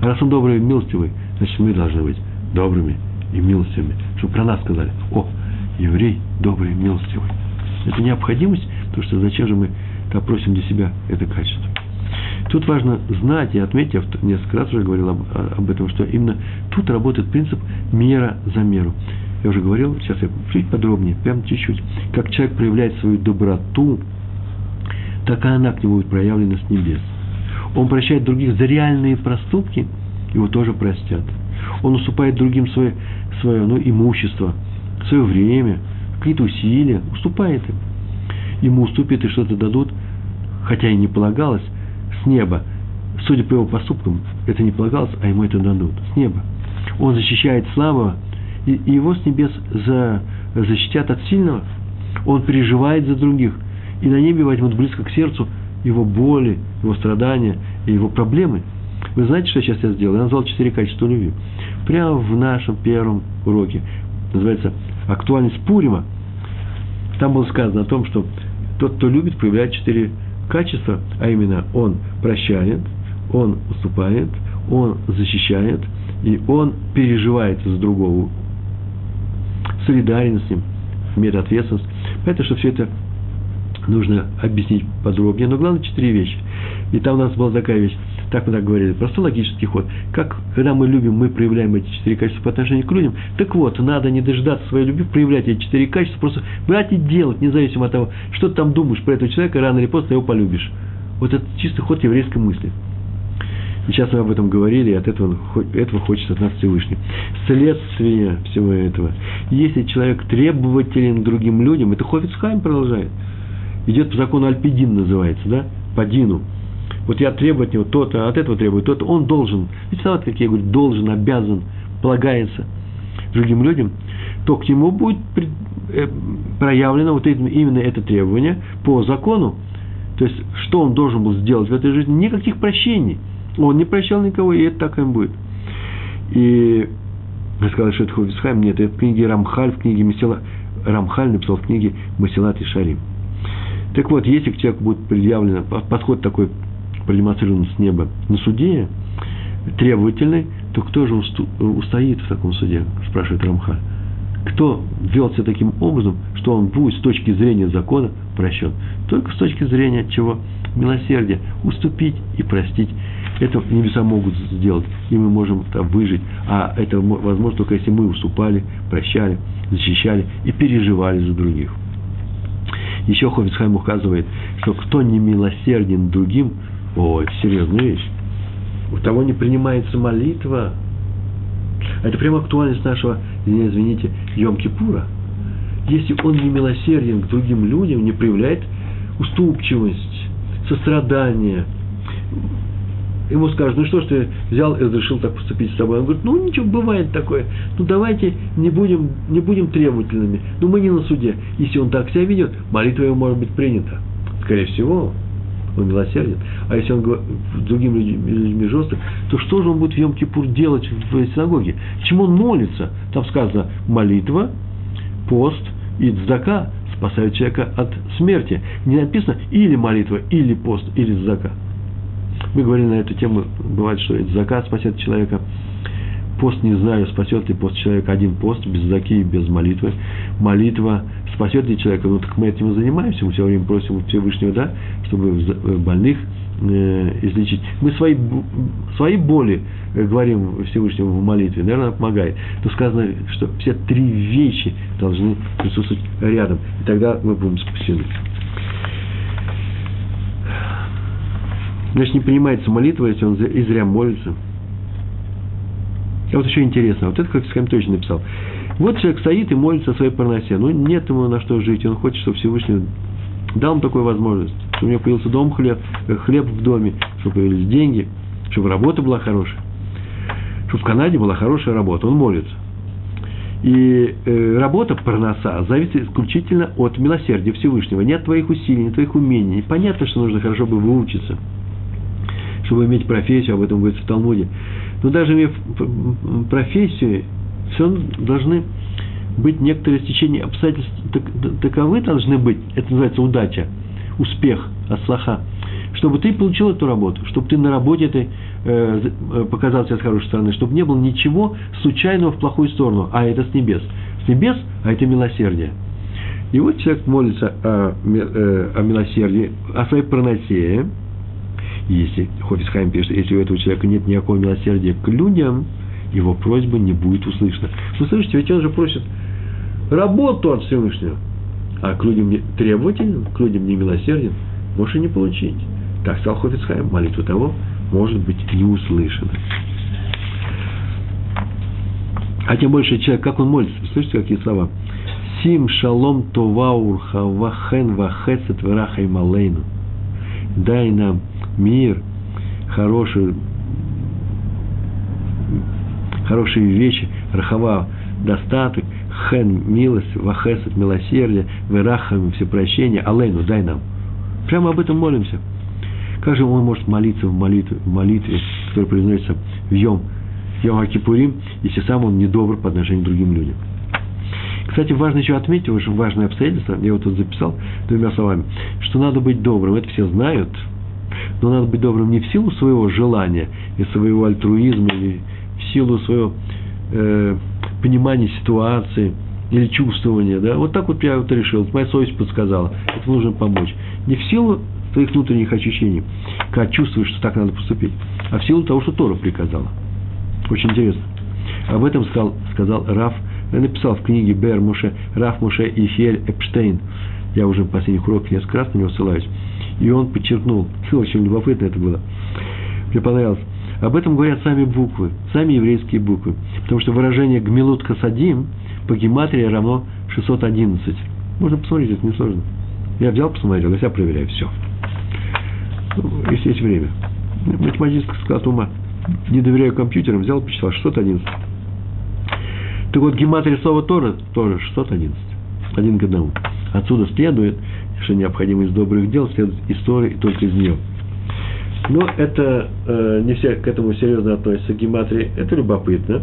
А раз он добрый и милостивый, значит мы должны быть добрыми и милостивыми. Чтобы про нас сказали, о, еврей добрый и милостивый. Это необходимость, потому что зачем же мы просим для себя это качество. Тут важно знать и отметить, я несколько раз уже говорил об, об этом, что именно тут работает принцип мера за меру. Я уже говорил, сейчас я чуть подробнее, прям чуть-чуть. Как человек проявляет свою доброту, так и она к нему будет проявлена с небес. Он прощает других за реальные проступки, его тоже простят. Он уступает другим свое, свое ну, имущество, свое время, какие-то усилия, уступает им. Ему уступят и что-то дадут, хотя и не полагалось, с неба. Судя по его поступкам, это не полагалось, а ему это дадут. С неба. Он защищает слабого, и его с небес за, защитят от сильного. Он переживает за других. И на небе возьмут близко к сердцу его боли, его страдания и его проблемы. Вы знаете, что сейчас я сделал? Я назвал четыре качества любви. Прямо в нашем первом уроке. Называется «Актуальность Пурима». Там было сказано о том, что тот, кто любит, проявляет четыре качества, а именно он прощает, он уступает, он защищает, и он переживает за другого, солидарен с ним, имеет ответственность. Поэтому, что все это нужно объяснить подробнее, но главное четыре вещи. И там у нас была такая вещь, так мы так говорили, просто логический ход. Как, когда мы любим, мы проявляем эти четыре качества по отношению к людям, так вот, надо не дожидаться своей любви, проявлять эти четыре качества, просто брать и делать, независимо от того, что ты там думаешь про этого человека, рано или поздно его полюбишь. Вот это чистый ход еврейской мысли. И сейчас мы об этом говорили, и от этого, этого хочется от нас Всевышний. Следствие всего этого. Если человек требователен другим людям, это Хофицхайм продолжает. Идет по закону Альпидин называется, да? По Дину. Вот я требую от него то-то, от этого требую то-то. Он должен, ведь салат, как я говорю, должен, обязан, полагается другим людям, то к нему будет э, проявлено вот именно это требование по закону. То есть, что он должен был сделать в этой жизни? Никаких прощений – он не прощал никого, и это так им будет. И я сказал, что это Хофисхайм, нет, это в книге Рамхаль, в книге Месила, Рамхаль написал в книге Масилат и Шарим. Так вот, если к человеку будет предъявлено, подход такой продемонстрирован с неба на суде, требовательный, то кто же устоит в таком суде, спрашивает Рамхаль. Кто вел себя таким образом, что он будет с точки зрения закона прощен? Только с точки зрения чего? Милосердия. Уступить и простить это небеса могут сделать, и мы можем там выжить. А это возможно только если мы уступали, прощали, защищали и переживали за других. Еще Ховицхайм указывает, что кто не милосерден другим, о, это серьезная вещь, у того не принимается молитва. Это прямо актуальность нашего, извините, Йом-Кипура. Если он не милосерден к другим людям, не проявляет уступчивость, сострадание, ему скажут, ну что ж ты взял и разрешил так поступить с тобой? Он говорит, ну ничего, бывает такое. Ну давайте не будем, не будем требовательными. Ну мы не на суде. Если он так себя ведет, молитва его может быть принята. Скорее всего, он милосерден. А если он с другими людьми жесток, то что же он будет в Йом-Кипур делать в синагоге? Чему он молится? Там сказано молитва, пост и дздака спасают человека от смерти. Не написано или молитва, или пост, или дздака. Мы говорили на эту тему, бывает, что закат спасет человека. Пост не знаю, спасет ли пост человека один пост, без заки и без молитвы. Молитва спасет ли человека? Ну, так мы этим и занимаемся, мы все время просим Всевышнего, да, чтобы э, больных э, излечить. Мы свои, свои боли э, говорим Всевышнему в молитве, наверное, помогает. То сказано, что все три вещи должны присутствовать рядом, и тогда мы будем спасены. Значит, не принимается молитва, если он и зря молится. А вот еще интересно, вот это как Скайм точно написал. Вот человек стоит и молится о своей парносе. Ну, нет ему на что жить. Он хочет, чтобы Всевышний дал ему такую возможность. Чтобы у него появился дом, хлеб, э, хлеб в доме, чтобы появились деньги, чтобы работа была хорошая. Чтобы в Канаде была хорошая работа. Он молится. И э, работа парноса зависит исключительно от милосердия Всевышнего. Нет твоих усилий, нет твоих умений. Понятно, что нужно хорошо бы выучиться – чтобы иметь профессию, об этом говорится в Талмуде. Но даже имея профессию, все должны быть некоторые стечения обстоятельств таковы должны быть, это называется удача, успех, аслаха, чтобы ты получил эту работу, чтобы ты на работе этой э, э показал себя с хорошей стороны, чтобы не было ничего случайного в плохую сторону, а это с небес. С небес, а это милосердие. И вот человек молится о, э, о милосердии, о своей проносе, если Хофисхайм пишет, если у этого человека нет никакого милосердия к людям, его просьба не будет услышана. Вы слышите, ведь он же просит работу от Всевышнего, а к людям не требователен, к людям не милосерден, можешь и не получить. Так сказал Хофицхайм, молитва того может быть не услышана. А тем больше человек, как он молится, слышите, какие слова? Сим шалом товаур хавахен вахесет верахай малейну. Дай нам мир, хорошие, хорошие вещи, рахава, достаток, хен, милость, вахесет, милосердие, верахам, все прощения, алейну, дай нам. Прямо об этом молимся. Как же он может молиться в молитве, в молитве которая произносится в Йом, Йом Акипурим, если сам он недобр по отношению к другим людям? Кстати, важно еще отметить, очень важное обстоятельство, я вот тут записал двумя словами, что надо быть добрым, это все знают, но надо быть добрым не в силу своего желания и своего альтруизма, или в силу своего э, понимания ситуации или чувствования, да, вот так вот я вот решил, моя совесть подсказала, это нужно помочь. Не в силу твоих внутренних ощущений, когда чувствуешь, что так надо поступить, а в силу того, что Тора приказала. Очень интересно. Об этом сказал, сказал Раф, написал в книге Бер Муше, Раф Муше и Фиэль Эпштейн. Я уже в последних уроках несколько раз на него ссылаюсь. И он подчеркнул, очень любопытно это было, мне понравилось, об этом говорят сами буквы, сами еврейские буквы. Потому что выражение «гмилут касадим» по гематрии равно 611. Можно посмотреть, это несложно. Я взял, посмотрел, я себя проверяю, все. Ну, если есть время. Математический склад ума. Не доверяю компьютерам, взял, почитал 611. Так вот, гематрия слова Тора тоже 611. Один к одному. Отсюда следует, что необходимость добрых дел следует из Торы и только из нее. Но это э, не все к этому серьезно относятся к гематрии. Это любопытно.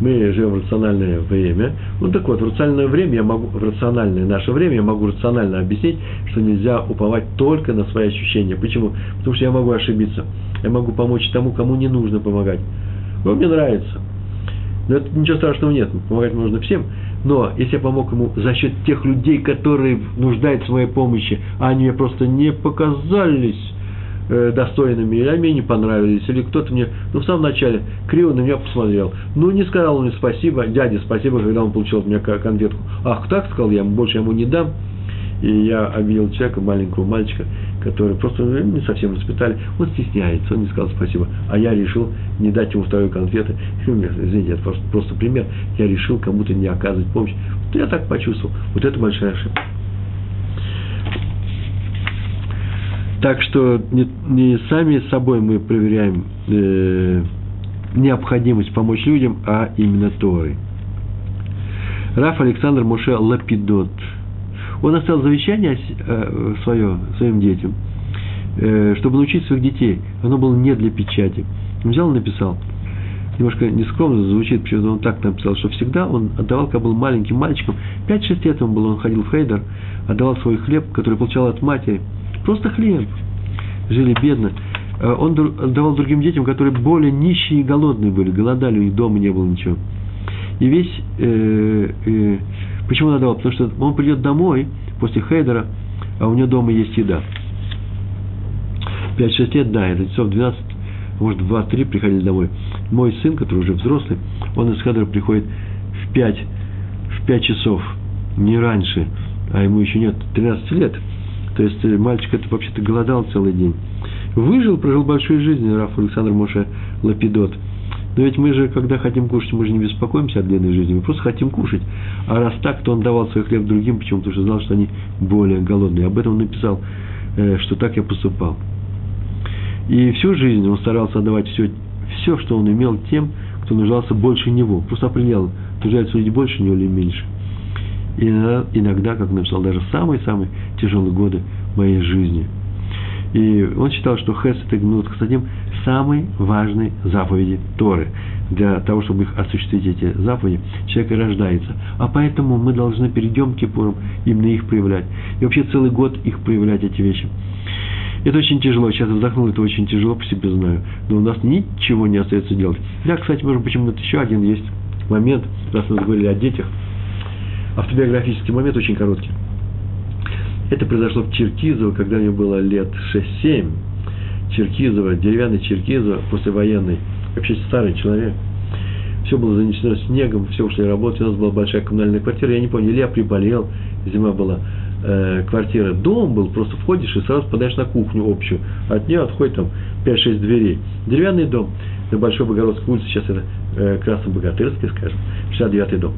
Мы живем в рациональное время. Ну так вот, в рациональное время я могу, в рациональное наше время я могу рационально объяснить, что нельзя уповать только на свои ощущения. Почему? Потому что я могу ошибиться. Я могу помочь тому, кому не нужно помогать. Вот мне нравится. Но это ничего страшного нет. Помогать нужно всем. Но если я помог ему за счет тех людей, которые нуждаются в моей помощи, а они мне просто не показались э, достойными, или мне не понравились, или кто-то мне, ну, в самом начале криво на меня посмотрел. Ну, не сказал он мне спасибо, дяде спасибо, когда он получил от меня конфетку. Ах, так сказал, я больше ему не дам. И я обвинил человека, маленького мальчика, который просто ну, не совсем воспитали. Он стесняется, он не сказал спасибо. А я решил не дать ему второй конфеты. Извините, это просто, просто пример. Я решил кому-то не оказывать помощь. Вот я так почувствовал. Вот это большая ошибка. Так что не, не сами собой мы проверяем э, необходимость помочь людям, а именно Торы. Раф Александр Муше Лапидот. Он оставил завещание э, свое своим детям, э, чтобы научить своих детей. Оно было не для печати. Он взял и написал. Немножко нескромно звучит, почему он так написал, что всегда он отдавал, когда был маленьким мальчиком, 5-6 лет ему было, он ходил в Хейдер, отдавал свой хлеб, который получал от матери – Просто хлеб. Жили бедно. Э, он давал другим детям, которые более нищие и голодные были, голодали, у них дома не было ничего. И весь, э, э, почему он отдавал? Потому что он придет домой после хейдера, а у него дома есть еда. 5-6 лет, да, это часов 12, может, в 2-3 приходили домой. Мой сын, который уже взрослый, он из хейдера приходит в 5, в 5 часов, не раньше, а ему еще нет 13 лет – то есть э, мальчик это вообще-то голодал целый день. Выжил, прожил большую жизнь Раф Александр Моше Лапидот. Но ведь мы же, когда хотим кушать, мы же не беспокоимся о длинной жизни, мы просто хотим кушать. А раз так, то он давал свой хлеб другим, почему? Потому что знал, что они более голодные. Об этом он написал, э, что так я поступал. И всю жизнь он старался отдавать все, все, что он имел тем, кто нуждался больше него. Просто определял, нуждаются люди больше него или меньше. И иногда, как написал, даже самые-самые тяжелые годы моей жизни. И он считал, что Хесед и Гмилут Хасадим – самые важные заповеди Торы. Для того, чтобы их осуществить, эти заповеди, человек и рождается. А поэтому мы должны перед Йом Кипуром именно их проявлять. И вообще целый год их проявлять, эти вещи. Это очень тяжело. Сейчас вздохнул, это очень тяжело, по себе знаю. Но у нас ничего не остается делать. Да, кстати, может, почему-то еще один есть момент, раз мы говорили о детях – автобиографический момент очень короткий. Это произошло в Черкизово, когда мне было лет 6-7. Черкизово, деревянный Черкизово, послевоенный. Вообще старый человек. Все было занесено снегом, все ушли работать. У нас была большая коммунальная квартира. Я не помню, или я приболел, зима была. Э, квартира. Дом был, просто входишь и сразу подаешь на кухню общую. От нее отходит там 5-6 дверей. Деревянный дом на Большой Богородской улице, сейчас это э, Красно-Богатырский, скажем, 69-й дом.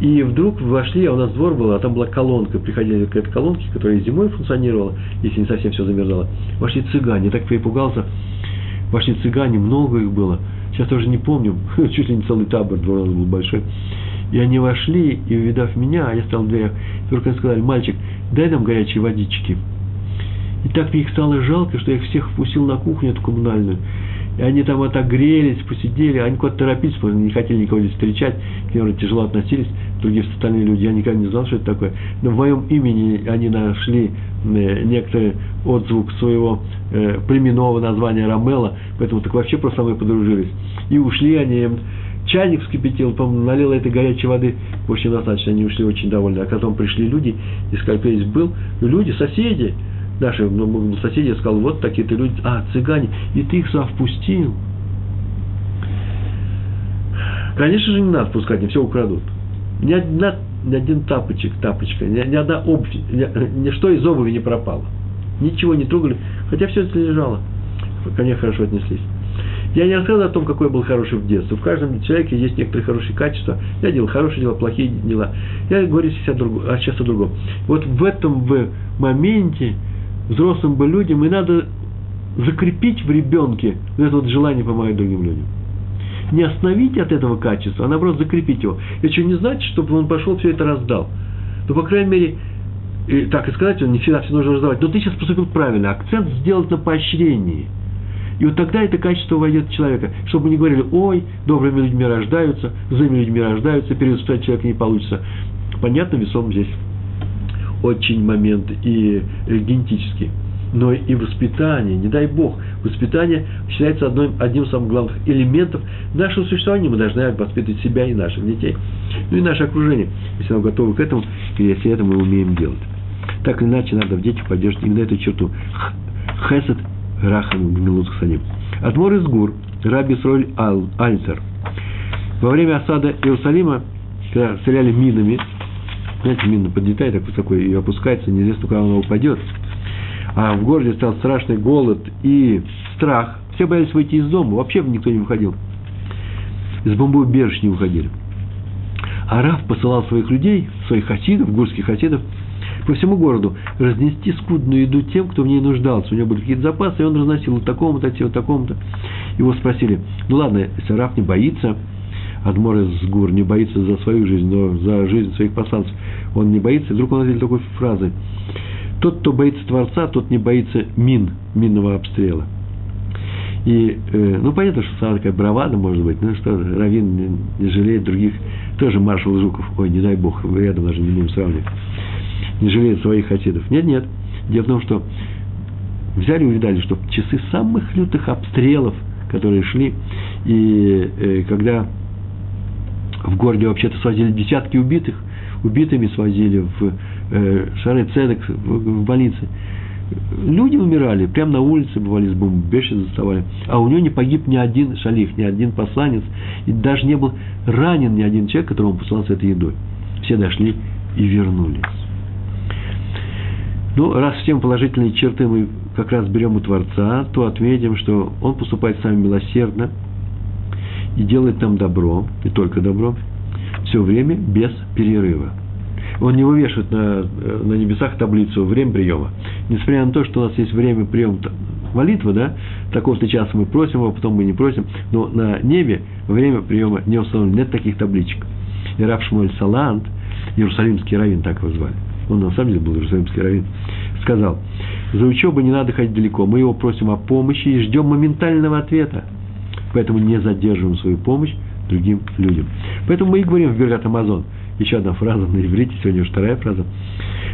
И вдруг вошли, а у нас двор был, а там была колонка, приходили к этой колонке, которая зимой функционировала, если не совсем все замерзало. Вошли цыгане, так перепугался. Вошли цыгане, много их было. Сейчас тоже не помню, чуть ли не целый табор, двор был большой. И они вошли, и увидав меня, я стал в дверях, только сказали, мальчик, дай нам горячей водички. И так мне их стало жалко, что я их всех впустил на кухню эту коммунальную. и они там отогрелись, посидели, они куда-то торопились, потому что не хотели никого здесь встречать, к ним тяжело относились, другие остальные люди, я никогда не знал, что это такое, но в моем имени они нашли э, некоторый отзвук своего э, племенного названия Рамела, поэтому так вообще просто со подружились. И ушли они, чайник вскипятил, по-моему, налил этой горячей воды, больше достаточно, они ушли очень довольны. А потом пришли люди, и кто здесь был, люди, соседи, наши ну, соседи, я сказал, вот такие-то люди, а, цыгане, и ты их сюда впустил. Конечно же, не надо впускать, не все украдут. Ни, одна, ни один тапочек, тапочка, ни, ни одна обувь, ни, ничто из обуви не пропало. Ничего не трогали, хотя все это лежало. Ко хорошо отнеслись. Я не рассказываю о том, какой я был хороший в детстве. В каждом человеке есть некоторые хорошие качества. Я делал хорошие дела, плохие дела. Я говорю сейчас о, другом, а сейчас о другом. Вот в этом в моменте взрослым бы людям и надо закрепить в ребенке вот это вот желание помогать другим людям. Не остановить от этого качества, а наоборот закрепить его. Это что не значит, чтобы он пошел все это раздал. Но, по крайней мере, и, так и сказать, он не всегда все нужно раздавать. Но ты сейчас поступил правильно. Акцент сделать на поощрении – и вот тогда это качество войдет в человека. Чтобы не говорили, ой, добрыми людьми рождаются, злыми людьми рождаются, перевоспитать человека не получится. Понятно, весом здесь очень момент и э, генетический. Но и воспитание, не дай Бог, воспитание считается одним, одним из самых главных элементов нашего существования. Мы должны воспитывать себя и наших детей, ну и наше окружение, если мы готовы к этому, и если это мы умеем делать. Так или иначе, надо в детях поддерживать именно эту черту. Хесед Рахам Гмилут Хсаним. Адмор из Гур, Раби Сроль Ал, Альцер. Во время осады Иерусалима, когда стреляли минами, знаете, мина подлетает так высоко и опускается, неизвестно, куда она упадет, а в городе стал страшный голод и страх, все боялись выйти из дома, вообще никто не выходил. Из бомбоубежищ не выходили. А Раф посылал своих людей, своих хасидов, гурских хасидов, по всему городу разнести скудную еду тем, кто в ней нуждался. У него были какие-то запасы, и он разносил вот такому-то, вот такому-то. Его спросили, ну ладно, если Раф не боится, Адмор из Гур не боится за свою жизнь, но за жизнь своих посланцев он не боится. И вдруг он ответил такой фразой. Тот, кто боится Творца, тот не боится мин, минного обстрела. И, э, ну, понятно, что самая такая бравада, может быть, ну, что Равин не, не жалеет других, тоже маршал Жуков, ой, не дай бог, рядом даже не будем сравнивать не жалеет своих хасидов. Нет, нет. Дело в том, что взяли и увидали, что в часы самых лютых обстрелов, которые шли, и э, когда в городе вообще-то свозили десятки убитых, убитыми свозили в э, Шары Цедек, в, в больнице. Люди умирали, прямо на улице бывали с бомбежи заставали. А у него не погиб ни один шалих, ни один посланец, и даже не был ранен ни один человек, которому с этой едой. Все дошли и вернулись. Ну, раз все положительные черты мы как раз берем у Творца, то отметим, что Он поступает с нами милосердно и делает нам добро, и только добро, все время без перерыва. Он не вывешивает на, на небесах таблицу время приема. Несмотря на то, что у нас есть время приема молитвы, да, такого-то часа мы просим его, потом мы не просим, но на небе время приема не установлено, нет таких табличек. И Рав Шмуэль Салант, Иерусалимский раввин, так его звали, он на самом деле был Иерусалимский раввин, сказал, за учебу не надо ходить далеко, мы его просим о помощи и ждем моментального ответа. Поэтому не задерживаем свою помощь другим людям. Поэтому мы и говорим в Бергат Амазон. Еще одна фраза на иврите, сегодня уже вторая фраза.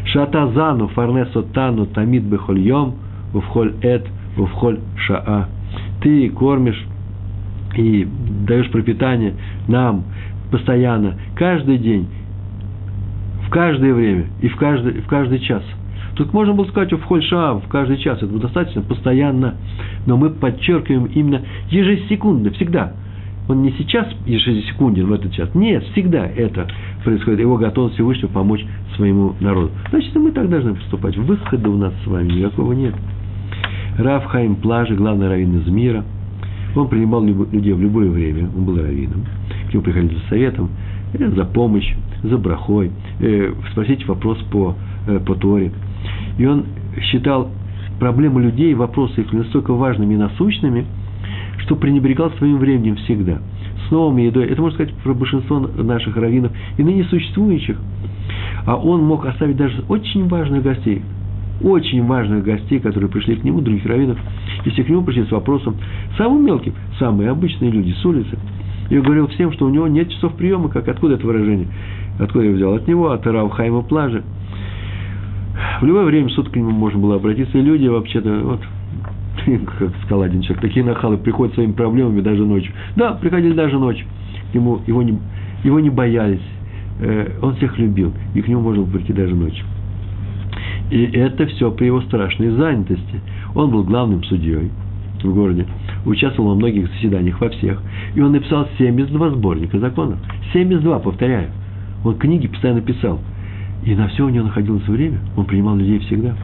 Шатазану фарнесо тану тамид бехольем увхоль эт увхоль шаа. Ты кормишь и даешь пропитание нам постоянно, каждый день, в каждое время и в каждый, в каждый час. Тут можно было сказать в хольша, в каждый час, это достаточно, постоянно. Но мы подчеркиваем именно ежесекундно, всегда. Он не сейчас ежесекунден в этот час. Нет, всегда это происходит. Его готовность Всевышнего помочь своему народу. Значит, мы так должны поступать. Выхода у нас с вами никакого нет. Раф Хайм Плажи, главный раввин из мира. Он принимал людей в любое время. Он был раввином. К нему приходили за советом, за помощью за брахой, э, спросить вопрос по, э, по Торе. И он считал проблемы людей, вопросы их настолько важными и насущными, что пренебрегал своим временем всегда. С новыми едой. Это можно сказать про большинство наших раввинов и ныне существующих. А он мог оставить даже очень важных гостей. очень важных гостей, которые пришли к нему, других раввинов, если к нему пришли с вопросом, самым мелким, самые обычные люди с улицы, и говорил всем, что у него нет часов приема, как откуда это выражение? Откуда я взял? От него, от Рав Хайма Плажа. В любое время суток к нему можно было обратиться, и люди вообще-то, вот, как сказал один человек, такие нахалы приходят своими проблемами даже ночью. Да, приходили даже ночью. Ему, его, не, его не боялись, э, он всех любил, и к нему можно было прийти даже ночью. И это все при его страшной занятости. Он был главным судьей в городе, участвовал во многих заседаниях, во всех. И он написал 72 сборника законов. 72, повторяю. Он книги постоянно писал. И на все у него находилось время. Он принимал людей всегда.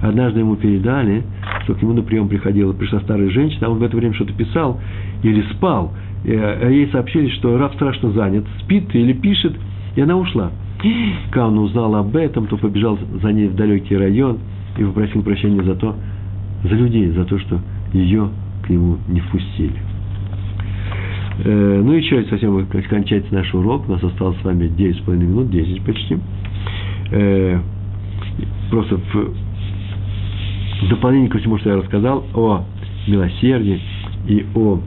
Однажды ему передали, что к нему на прием приходила, пришла старая женщина, а он в это время что-то писал или спал. А ей сообщили, что раб страшно занят, спит или пишет, и она ушла. Когда он узнал об этом, то побежал за ней в далекий район и попросил прощения за то, за людей, за то, что ее к нему не впустили. Э, ну и еще совсем кончается наш урок. У нас осталось с вами 9,5 минут, 10 почти. Э, просто в, дополнение ко всему, что я рассказал о милосердии и о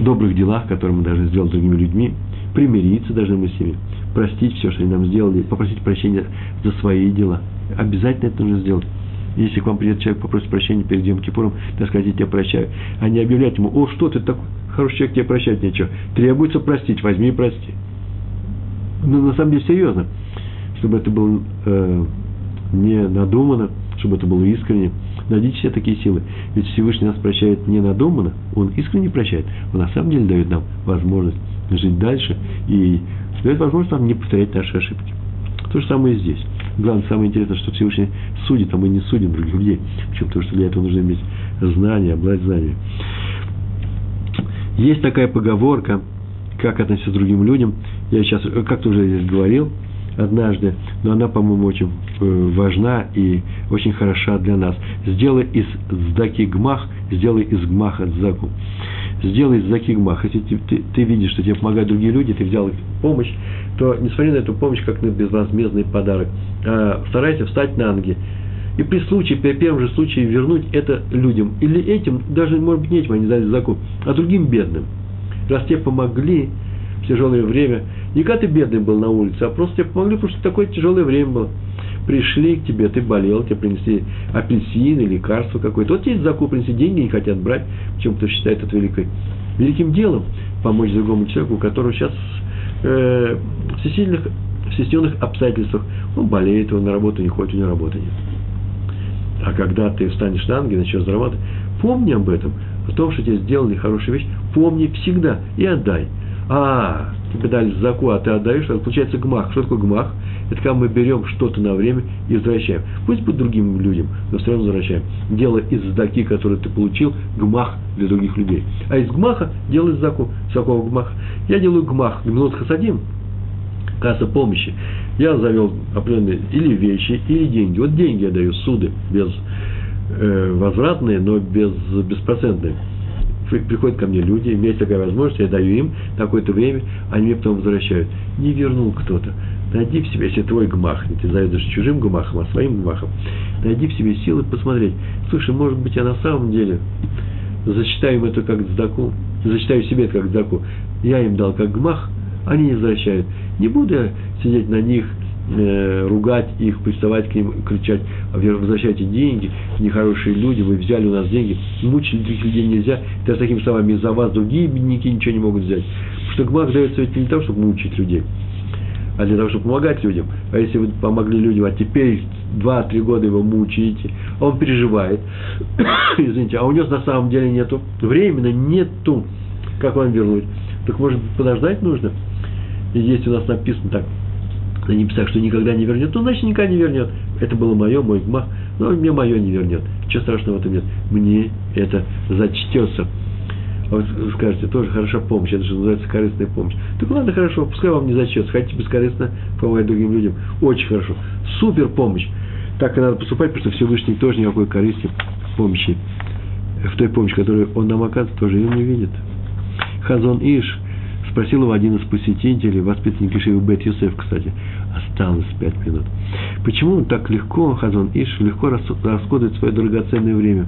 добрых делах, которые мы должны сделать с другими людьми, примириться должны мы с ними, простить все, что они нам сделали, попросить прощения за свои дела. Обязательно это нужно сделать. Если к вам придет человек, попросит прощения перед Йом Кипуром, так сказать, я тебя прощаю, а не объявлять ему, о, что ты такой хороший человек, тебе прощать нечего. Требуется простить, возьми и прости. Но на самом деле серьезно, чтобы это было э, не надумано, чтобы это было искренне. Найдите себе такие силы. Ведь Всевышний нас прощает не надуманно, Он искренне прощает. Он на самом деле дает нам возможность жить дальше и дает возможность нам не повторять наши ошибки. То же самое и здесь. Главное, самое интересное, что Всевышний судит, а мы не судим других людей. Почему? Потому что для этого нужно иметь знания, обладать знаниями. Есть такая поговорка, как относиться к другим людям. Я сейчас как-то уже здесь говорил однажды, но она, по-моему, очень э, важна и очень хороша для нас. Сделай из сдаки гмах, сделай из гмаха дзаку сделай закигмах. Если ты, ты, ты видишь, что тебе помогают другие люди, ты взял их помощь, то не смотри на эту помощь как на безвозмездный подарок, а старайся встать на ноги. И при случае, при первом же случае вернуть это людям. Или этим, даже, может быть, не этим они дали закон, а другим бедным. Раз тебе помогли в тяжелое время, не когда ты бедный был на улице, а просто тебе помогли, потому что такое тяжелое время было пришли к тебе, ты болел, тебе принесли апельсин или лекарство какое-то. Вот тебе заку принесли, деньги не хотят брать, почему-то считает это великой, великим делом помочь другому человеку, у которого сейчас э, в всесильных, всесильных обстоятельствах он болеет, он на работу не ходит, у него работы нет. А когда ты встанешь на ноги, начнешь зарабатывать, помни об этом, о том, что тебе сделали хорошую вещь, помни всегда и отдай. А, тебе дали заку, а ты отдаешь, это получается гмах. Что такое гмах? Это когда мы берем что-то на время и возвращаем. Пусть будет другим людям, но все равно возвращаем. Дело из заки, который ты получил, гмах для других людей. А из гмаха делай заку. С какого гмаха? Я делаю гмах, гмилот хасадим, касса помощи. Я завел определенные или вещи, или деньги. Вот деньги я даю, суды, без э, возвратные, но без беспроцентные приходят ко мне люди, имеют такая возможность, я даю им такое-то время, они мне потом возвращают. Не вернул кто-то. Найди в себе, если твой гмах, не ты заведешь чужим гмахом, а своим гмахом, найди в себе силы посмотреть. Слушай, может быть, я на самом деле зачитаю им это как дздаку, зачитаю себе это как дздаку. Я им дал как гмах, они не возвращают. Не буду я сидеть на них, э, ругать их, приставать к ним, кричать, возвращайте деньги, нехорошие люди, вы взяли у нас деньги, мучить других людей нельзя, даже такими словами, из-за вас другие бедняки ничего не могут взять. Потому что гмах дается ведь не для того, чтобы мучить людей, а для того, чтобы помогать людям. А если вы помогли людям, а теперь два-три года его мучаете, а он переживает, извините, а у него на самом деле нету, временно нету, как вам вернуть, так может подождать нужно. И здесь у нас написано так, на небесах, что никогда не вернет, ну, значит, никогда не вернет. Это было мое, мой гмах, но мне мое не вернет. Ничего страшного в этом нет. Мне это зачтется. А вы скажете, тоже хороша помощь, это же называется корыстная помощь. Так ладно, хорошо, пускай вам не зачтется, хотите бескорыстно помогать другим людям. Очень хорошо. Супер помощь. Так и надо поступать, потому что Всевышний тоже никакой корысти помощи, в той помощи, которую он нам оказывает, тоже ее не видит. Хазон Иш – Спросил его один из посетителей, воспитанник Ишивы Бет Юсеф, кстати, осталось пять минут. Почему так легко, Хазон Иш, легко расходует свое драгоценное время?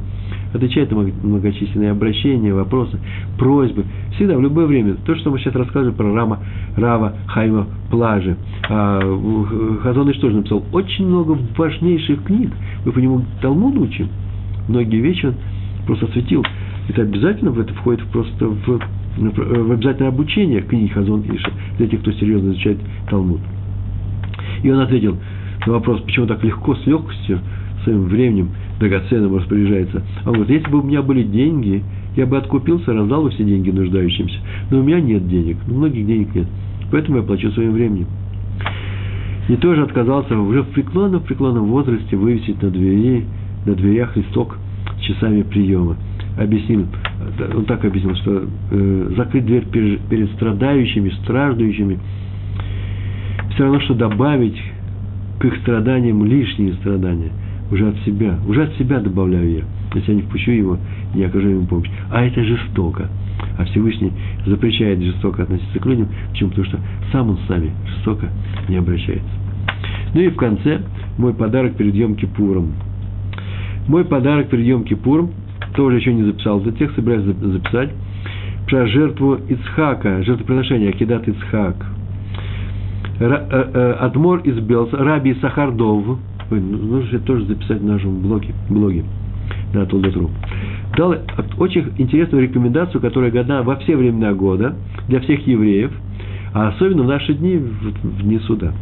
Отвечает на многочисленные обращения, вопросы, просьбы. Всегда, в любое время. То, что мы сейчас рассказываем про Рама, Рава, Хайма, Плажи. А, Хазон Иш тоже написал очень много важнейших книг. Мы по нему Талмуд учим. Многие вещи он просто осветил. Это обязательно в это входит просто в, в обязательное обучение книг Хазон Иша для тех, кто серьезно изучает Талмуд. И он ответил на вопрос, почему так легко, с легкостью, своим временем драгоценным распоряжается. Он говорит, если бы у меня были деньги, я бы откупился, раздал бы все деньги нуждающимся. Но у меня нет денег, у многих денег нет. Поэтому я плачу своим временем. И тоже отказался уже в преклонном, преклонном возрасте вывесить на двери, на дверях листок с часами приема. Объяснил, он так объяснил, что э, закрыть дверь перед, страдающими, страждущими – все равно, что добавить к их страданиям лишние страдания. Уже от себя. Уже от себя добавляю я. Если я не впущу его, не окажу ему помощь. А это жестоко. А Всевышний запрещает жестоко относиться к людям. Почему? Потому что сам он с нами жестоко не обращается. Ну и в конце мой подарок перед Йом Кипуром. Мой подарок перед Йом Кипуром, тоже еще не записал этот текст, собираюсь записать, про жертву Ицхака, жертвоприношение Акидат Ицхак – Адмор из Белса, Раби Сахардов, ну, нужно тоже записать в нашем блоге, блоге на Толдотру, дал очень интересную рекомендацию, которая годна во все времена года для всех евреев, а особенно в наши дни, в дни суда.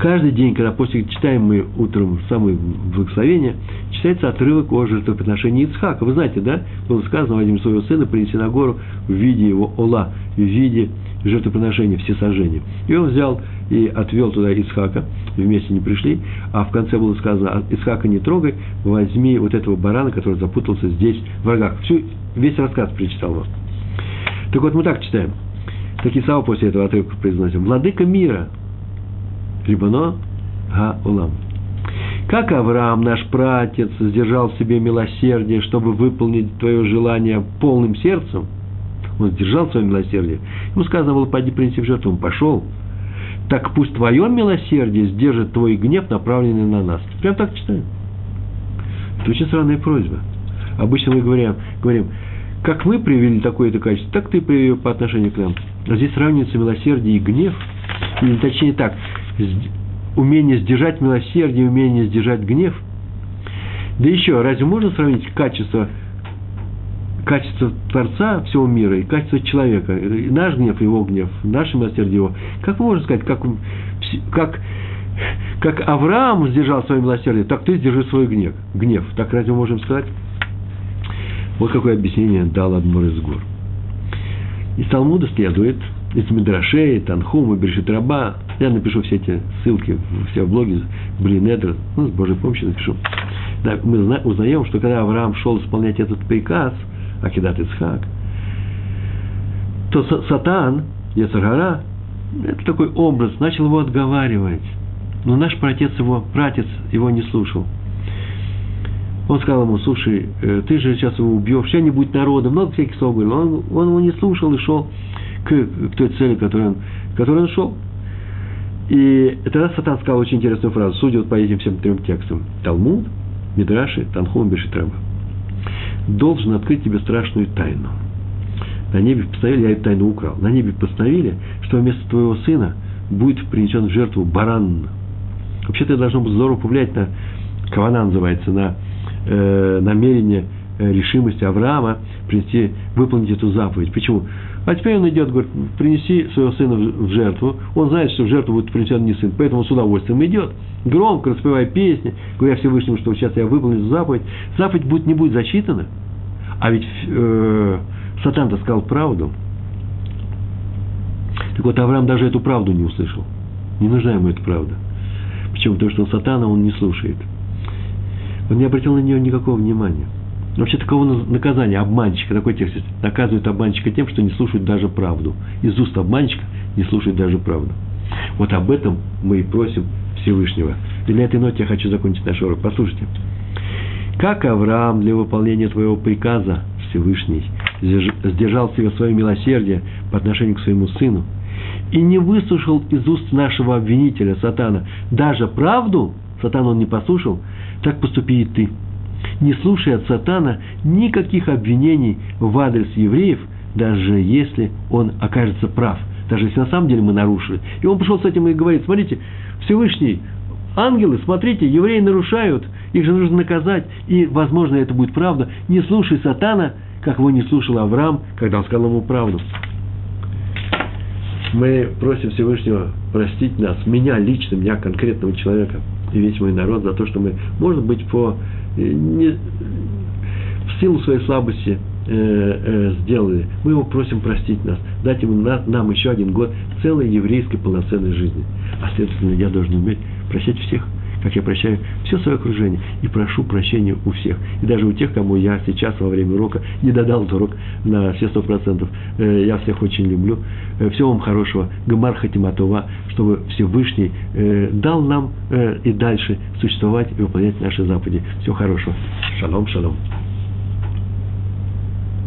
Каждый день, когда после читаем мы утром самое благословение, читается отрывок о жертвоприношении Ицхака. Вы знаете, да? Было сказано, возьми своего сына, принеси на гору в виде его ола, в виде жертвоприношения, все сожжения. И он взял и отвел туда Исхака, вместе не пришли, а в конце было сказано, «А Исхака не трогай, возьми вот этого барана, который запутался здесь в рогах. Всю, весь рассказ прочитал вам. Так вот, мы так читаем. Такие слова после этого отрывка произносим. Владыка мира, Рибано Га Улам. Как Авраам, наш пратец, сдержал в себе милосердие, чтобы выполнить твое желание полным сердцем – он сдержал свое милосердие. Ему сказано было, пойди принеси в жертву, он пошел. Так пусть твое милосердие сдержит твой гнев, направленный на нас. Прям так читаем. Это очень странная просьба. Обычно мы говорим, говорим как мы привели такое-то качество, так ты привел по отношению к нам. А здесь сравнивается милосердие и гнев. Или точнее так, умение сдержать милосердие, умение сдержать гнев. Да еще, разве можно сравнить качество качество Творца всего мира и качество человека. И наш гнев, его гнев, наше милосердие его. Как можно сказать, как, как, как Авраам сдержал свое милосердие, так ты сдержи свой гнев. гнев. Так разве можем сказать? Вот какое объяснение дал Адмур из гор. Из Талмуда следует, из Медрашей, Танхума, Берешит Раба, я напишу все эти ссылки, все в блоге, Блинедр, ну, с Божьей помощью напишу. Да, мы узнаем, что когда Авраам шел исполнять этот приказ – Акидат Ицхак, то Сатан, Яцергара, это такой образ, начал его отговаривать. Но наш пратец его, пратец его не слушал. Он сказал ему, слушай, э, ты же сейчас его убьешь, будет народа, много всяких слов говорил. Он, он его не слушал и шел к, к той цели, которой он, которой он шел. И тогда Сатан сказал очень интересную фразу, судя вот по этим всем трем текстам. Талмуд, Мидраши, Танхум, Бешитраба должен открыть тебе страшную тайну. На небе постановили, я эту тайну украл, на небе постановили, что вместо твоего сына будет принесен в жертву баран. Вообще-то должно быть здорово повлиять на, кавана называется, на э, намерение, э, решимости Авраама принести, выполнить эту заповедь. Почему? А теперь он идет, говорит, принеси своего сына в жертву. Он знает, что в жертву будет принесен не сын, поэтому с удовольствием идет. Громко распевая песни, говоря Всевышнему, что сейчас я выполню заповедь. Заповедь будет, не будет зачитана. А ведь э, Сатан-то сказал правду. Так вот, Авраам даже эту правду не услышал. Не нужна ему эта правда. Почему? Потому что Сатана он не слушает. Он не обратил на нее никакого внимания. Вообще такого наказания обманщика, такой текст наказывает обманщика тем, что не слушает даже правду. Из уст обманщика не слушает даже правду. Вот об этом мы и просим Всевышнего. И на этой ноте я хочу закончить наш урок. Послушайте. Как Авраам для выполнения твоего приказа Всевышний сдержал в себе свое милосердие по отношению к своему сыну и не выслушал из уст нашего обвинителя, сатана, даже правду, сатана он не послушал, так поступи и ты. Не слушай от сатана никаких обвинений в адрес евреев, даже если он окажется прав, даже если на самом деле мы нарушили. И он пришел с этим и говорит, смотрите, Всевышний, ангелы, смотрите, евреи нарушают, их же нужно наказать, и, возможно, это будет правда. Не слушай сатана, как его не слушал Авраам, когда он сказал ему правду. Мы просим Всевышнего простить нас, меня лично, меня конкретного человека и весь мой народ за то, что мы, может быть, по не, в силу своей слабости э, э, сделали. Мы его просим простить нас, дать ему на, нам еще один год целой еврейской полноценной жизни. А следовательно, я должен уметь прощать всех – как я прощаю все свое окружение и прошу прощения у всех. И даже у тех, кому я сейчас во время урока не додал урок на все сто процентов. Э, я всех очень люблю. Э, всего вам хорошего. Гамар Хатиматова, чтобы Всевышний э, дал нам и дальше существовать и выполнять наши заповеди. Всего хорошего. Шалом, шалом.